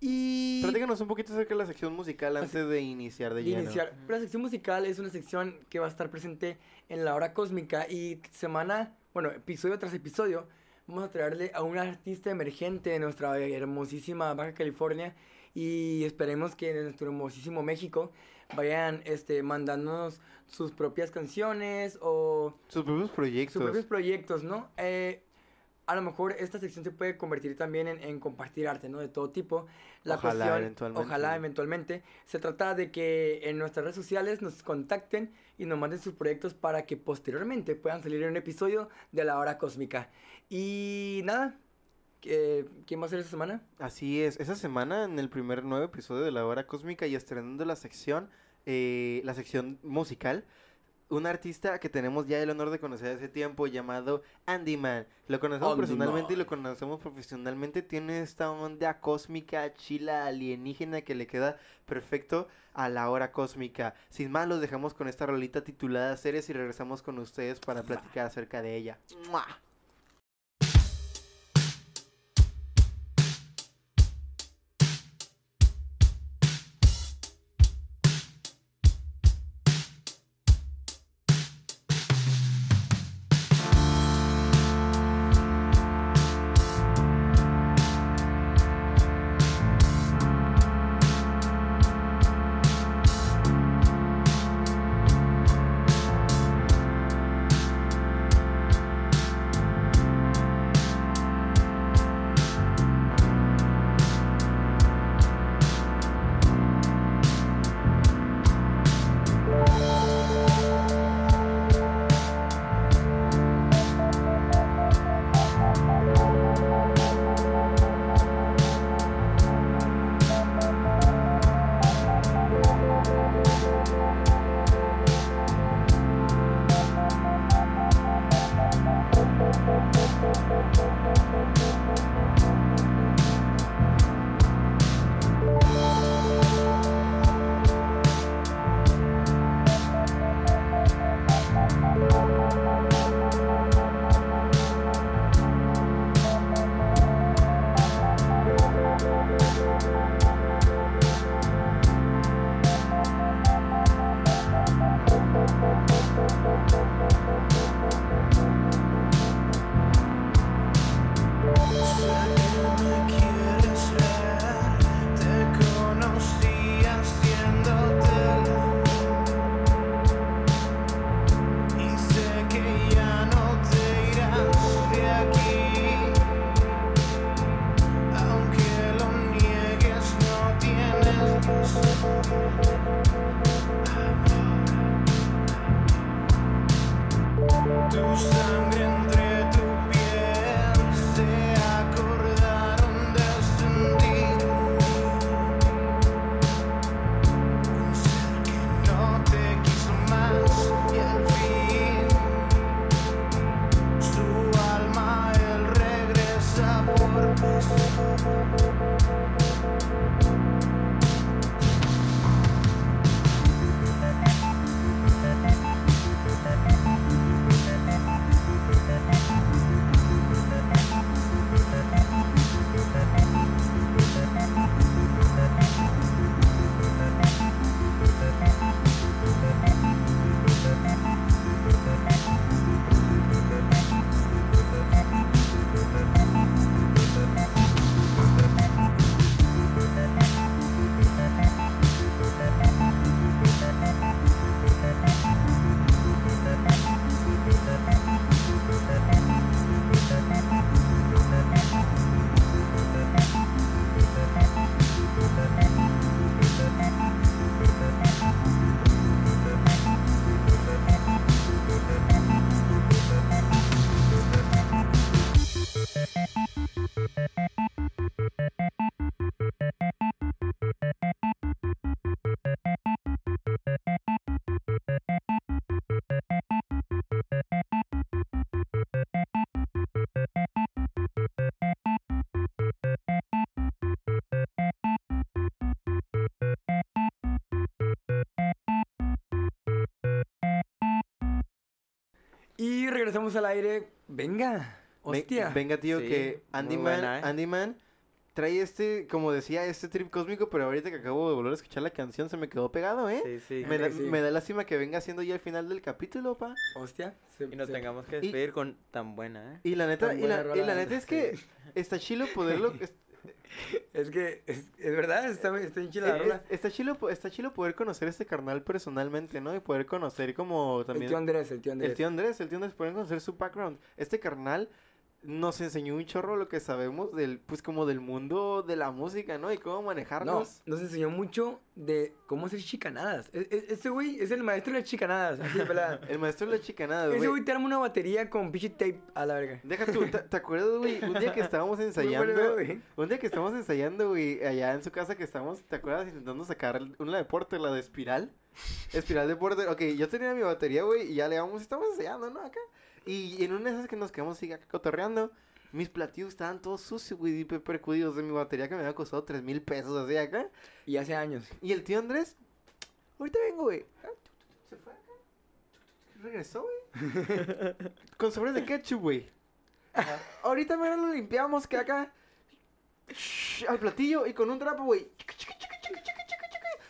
Y. Platícanos un poquito acerca de la sección musical Así- antes de iniciar de de lleno. iniciar. La sección musical es una sección que va a estar presente en la hora cósmica y semana, bueno, episodio tras episodio, vamos a traerle a un artista emergente de nuestra hermosísima Baja California y esperemos que de nuestro hermosísimo México vayan este, mandándonos sus propias canciones o Sus propios proyectos. sus propios proyectos, ¿no? Eh, a lo mejor esta sección se puede convertir también en, en compartir arte, ¿no? De todo tipo. La Ojalá, cuestión- eventualmente. Ojalá eventualmente. Se trata de que en nuestras redes sociales nos contacten y nos manden sus proyectos para que posteriormente puedan salir en un episodio de la hora cósmica. Y nada, eh, ¿quién va a ser esta semana? Así es, esa semana en el primer nuevo episodio de La Hora Cósmica y estrenando la sección, eh, la sección musical, un artista que tenemos ya el honor de conocer hace tiempo llamado Andy Man. Lo conocemos Andy personalmente y lo conocemos profesionalmente. Tiene esta onda cósmica, chila, alienígena que le queda perfecto a la hora cósmica. Sin más, los dejamos con esta rolita titulada Seres y regresamos con ustedes para platicar acerca de ella. ¡Mua! Regresamos al aire. Venga, Ven- hostia. venga, tío, Sí, que Andy Man, buena, ¿eh? Andy Man trae este, como decía, este trip cósmico, pero ahorita que acabo de volver a escuchar la canción se me quedó pegado, ¿eh? Sí, sí. Me, da, Sí. me da lástima que venga siendo ya el final del capítulo, pa. Hostia. se- Y nos tengamos que despedir con tan buena, ¿eh? Y la neta, y la, y la neta es que está chilo poderlo... (laughs) es- que, es, es verdad, está, está bien chila la es- está, chilo, está chilo poder conocer a este carnal personalmente, ¿no? Y poder conocer como El también... tío Andrés, el tío Andrés. El tío Andrés, el tío Andrés, pueden conocer su background. Este carnal nos enseñó un chorro lo que sabemos del, pues como del mundo de la música, ¿no? Y cómo No, manejarnos. nos enseñó mucho de cómo hacer chicanadas. E- e- Ese güey es el maestro de las chicanadas. Así de pelada. (laughs) El maestro de la chicanada, Ese güey. güey te arma una batería con pinche tape a la verga. Deja tú, ¿te, acuerdas, güey? Un día que estábamos (laughs) ensayando, bueno, güey. un día que estábamos ensayando, güey, allá en su casa que estábamos, ¿te acuerdas? Intentando sacar una de Porter, la de Espiral. Espiral de Porter. Ok, yo tenía mi batería, güey, y ya le vamos, estamos ensayando, ¿no? Acá. Y en una de esas que nos quedamos así cotorreando, mis platillos estaban todos sucios, güey, y pe- percudidos de mi batería que me había costado tres mil pesos, así acá. Y hace años. Y el tío Andrés, ahorita vengo, güey. Ah, Se fue acá. Regresó, güey. (laughs) Con sobres de ketchup, güey. Ahorita me lo limpiamos, que acá. Al platillo y con un trapo, güey.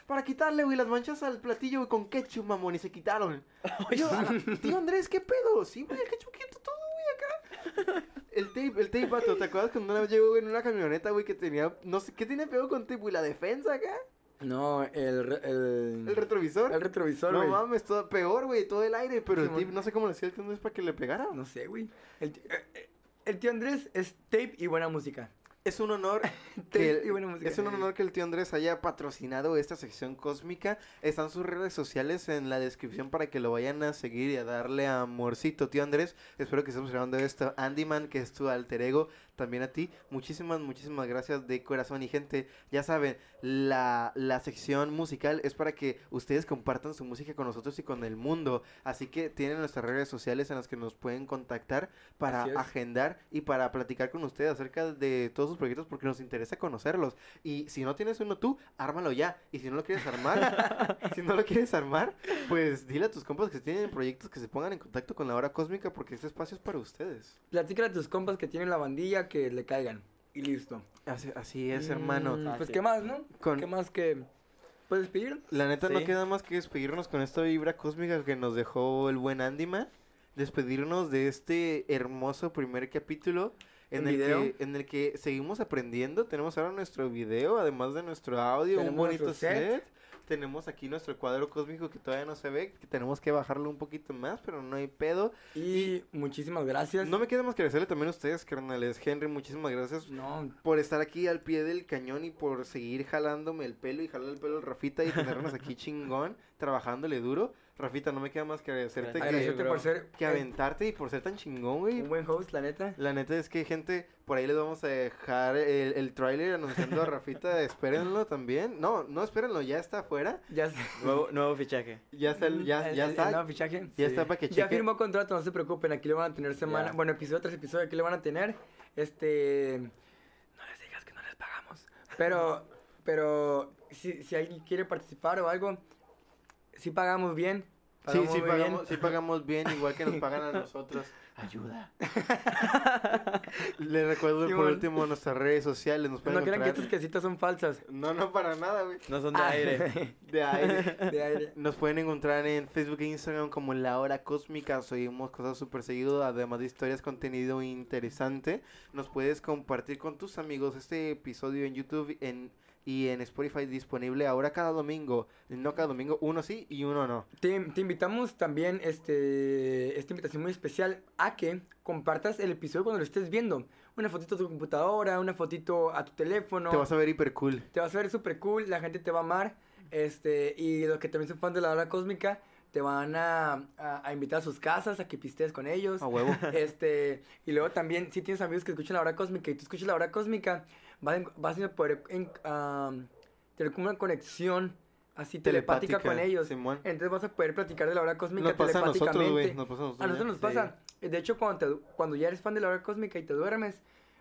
Para quitarle, güey, las manchas al platillo, güey, con ketchup, mamón, y se quitaron. (laughs) Yo, "Ah, tío Andrés, ¿qué pedo? Sí, güey, el ketchup quita todo, güey, acá. (laughs) El tape, el tape, vato, ¿te acuerdas cuando una vez llegó güey, en una camioneta, güey, que tenía, no sé, ¿qué tiene pedo con tape, güey? La defensa acá. No, el, re- el, El retrovisor. el retrovisor, no güey. mames, todo peor, güey, todo el aire, pero el tape, no sé cómo le hacía el tío Andrés para que le pegara. No sé, güey. El, eh, eh, el tío Andrés es tape y buena música. Es un honor (laughs) que música. es un honor que el tío Andrés haya patrocinado esta sección cósmica. Están sus redes sociales en la descripción para que lo vayan a seguir y a darle amorcito, tío Andrés. Espero que estés observando esto. Andyman, que es tu alter ego, también a ti. Muchísimas, muchísimas gracias de corazón y gente. Ya saben, la, la sección musical es para que ustedes compartan su música con nosotros y con el mundo. Así que tienen nuestras redes sociales en las que nos pueden contactar para agendar y para platicar con ustedes acerca de todos sus proyectos porque nos interesa conocerlos. Y si no tienes uno tú, ármalo ya. Y si no lo quieres armar, (laughs) si no lo quieres armar, pues dile a tus compas que tienen proyectos que se pongan en contacto con la hora cósmica porque este espacio es para ustedes. Platícale a tus compas que tienen la bandilla que le caigan. Y listo. Así, así es, hermano. Mm, pues Así. qué más, ¿no? Con- ¿Qué más que... ¿Puedes despedir? La neta no queda más que despedirnos con esta vibra cósmica que nos dejó el buen Andyman. Despedirnos de este hermoso primer capítulo en ¿En el, video? que, en el que seguimos aprendiendo. Tenemos ahora nuestro video, además de nuestro audio, un bonito set. set. Tenemos aquí nuestro cuadro cósmico que todavía no se ve, que tenemos que bajarlo un poquito más, pero no hay pedo. Y muchísimas gracias. No me queda más que agradecerle también a ustedes, carnales. Henry, muchísimas gracias No, por estar aquí al pie del cañón y por seguir jalándome el pelo y jalar el pelo al Rafita y tenernos aquí (laughs) chingón, trabajándole duro. Rafita, no me queda más que agradecerte que, agradecerte por ser que aventarte y por ser tan chingón, güey. un buen host, la neta. La neta es que, gente, por ahí les vamos a dejar el, el tráiler anunciando a Rafita. (laughs) Espérenlo también. No, no espérenlo, ya está afuera. Ya, (laughs) sé. Nuevo, nuevo fichaje. Ya está, el- ya, El- ya está. el nuevo fichaje. ya sí. está para que Ya chequen. firmó contrato, no se preocupen, aquí le van a tener semana, Ya. bueno, episodio tras episodio, aquí le van a tener, este, no les digas que no les pagamos, pero, pero, si, si alguien quiere participar o algo, sí pagamos bien, Sí, pagamos sí pagamos, bien. sí pagamos bien, igual que nos pagan a (laughs) nosotros. Ayuda. (laughs) Les recuerdo por último nuestras redes sociales. Nos pueden no crean que estas quesitas son falsas. No, no, para nada, güey. No son de Ah, aire. (laughs) De aire. de aire. Nos pueden encontrar en Facebook e Instagram como La Hora Cósmica. Subimos cosas súper seguido, además de historias, contenido interesante. Nos puedes compartir con tus amigos este episodio en YouTube en, y en Spotify disponible ahora cada domingo. No cada domingo, uno sí y uno no. Te, te invitamos también, este, esta invitación muy especial a que compartas el episodio cuando lo estés viendo. Una fotito a tu computadora, una fotito a tu teléfono. Te vas a ver hiper cool. Te vas a ver súper cool, la gente te va a amar. Este, y los que también son fans de la hora cósmica, te van a, a- a invitar a sus casas, a que pistees con ellos. A huevo. (laughs) Este, y luego también, si tienes amigos que escuchan la hora cósmica y tú escuchas la hora cósmica, vas, vas a poder en- am, tener como una conexión así telepática, con ellos. Simón. Entonces vas a poder platicar de la hora cósmica Nos pasa a nosotros, telepáticamente. Nos pasa a nosotros. A nosotros nos Sí. pasa. De hecho, cuando, te- cuando ya eres fan de la hora cósmica y te duermes,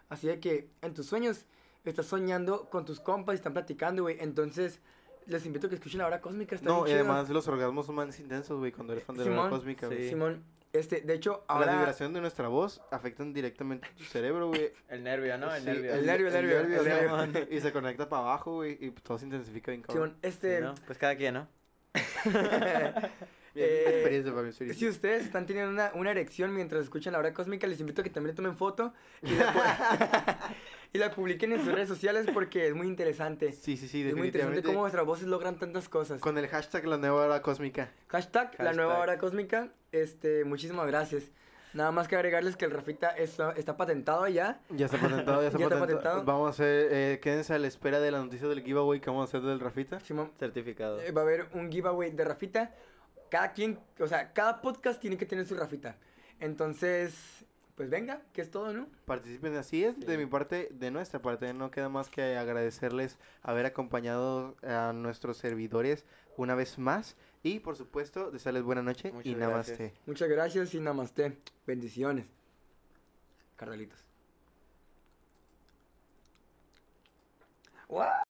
así de que en tus sueños estás soñando con tus compas y están platicando, güey. Entonces, les invito a que escuchen la hora cósmica. Está No, y además los orgasmos son más intensos, güey, cuando eres fan de la hora Simón, cósmica, sí. Simón, Este, de hecho, La ahora... vibración de nuestra voz afectan directamente tu cerebro, güey. (laughs) El nervio, ¿no? El Sí, nervio. el nervio, el nervio, el o sea, nervio. Y se conecta para abajo, güey, y todo se intensifica bien cabrón. Este... ¿no? Pues cada quien, ¿no? (laughs) Bien, Eh, experiencia para experiencia. Si ustedes están teniendo una, una erección mientras escuchan la hora cósmica, les invito a que también tomen foto y la, pu- (laughs) y la publiquen en sus redes sociales porque es muy interesante. Sí, sí, sí, es muy interesante cómo nuestras voces logran tantas cosas. Con el hashtag la nueva hora cósmica. Hashtag, la nueva hora cósmica. Este, muchísimas gracias. Nada más que agregarles que el Rafita está, está patentado ya. Ya está patentado, ya está, (laughs) Ya está patentado. patentado. Vamos a hacer, eh, quédense a la espera de la noticia del giveaway que vamos a hacer del Rafita. Simón, Certificado. eh, va a haber un giveaway de Rafita. Cada quien, o sea, cada podcast tiene que tener su Rafita. Entonces, pues venga, que es todo, ¿no? Participen, así es, de mi parte, de nuestra parte, no queda más que agradecerles haber acompañado a nuestros servidores una vez más y por supuesto desearles buena noche y Muchas namaste. gracias. Muchas gracias y namaste. Bendiciones. Carnalitos. ¡Guau!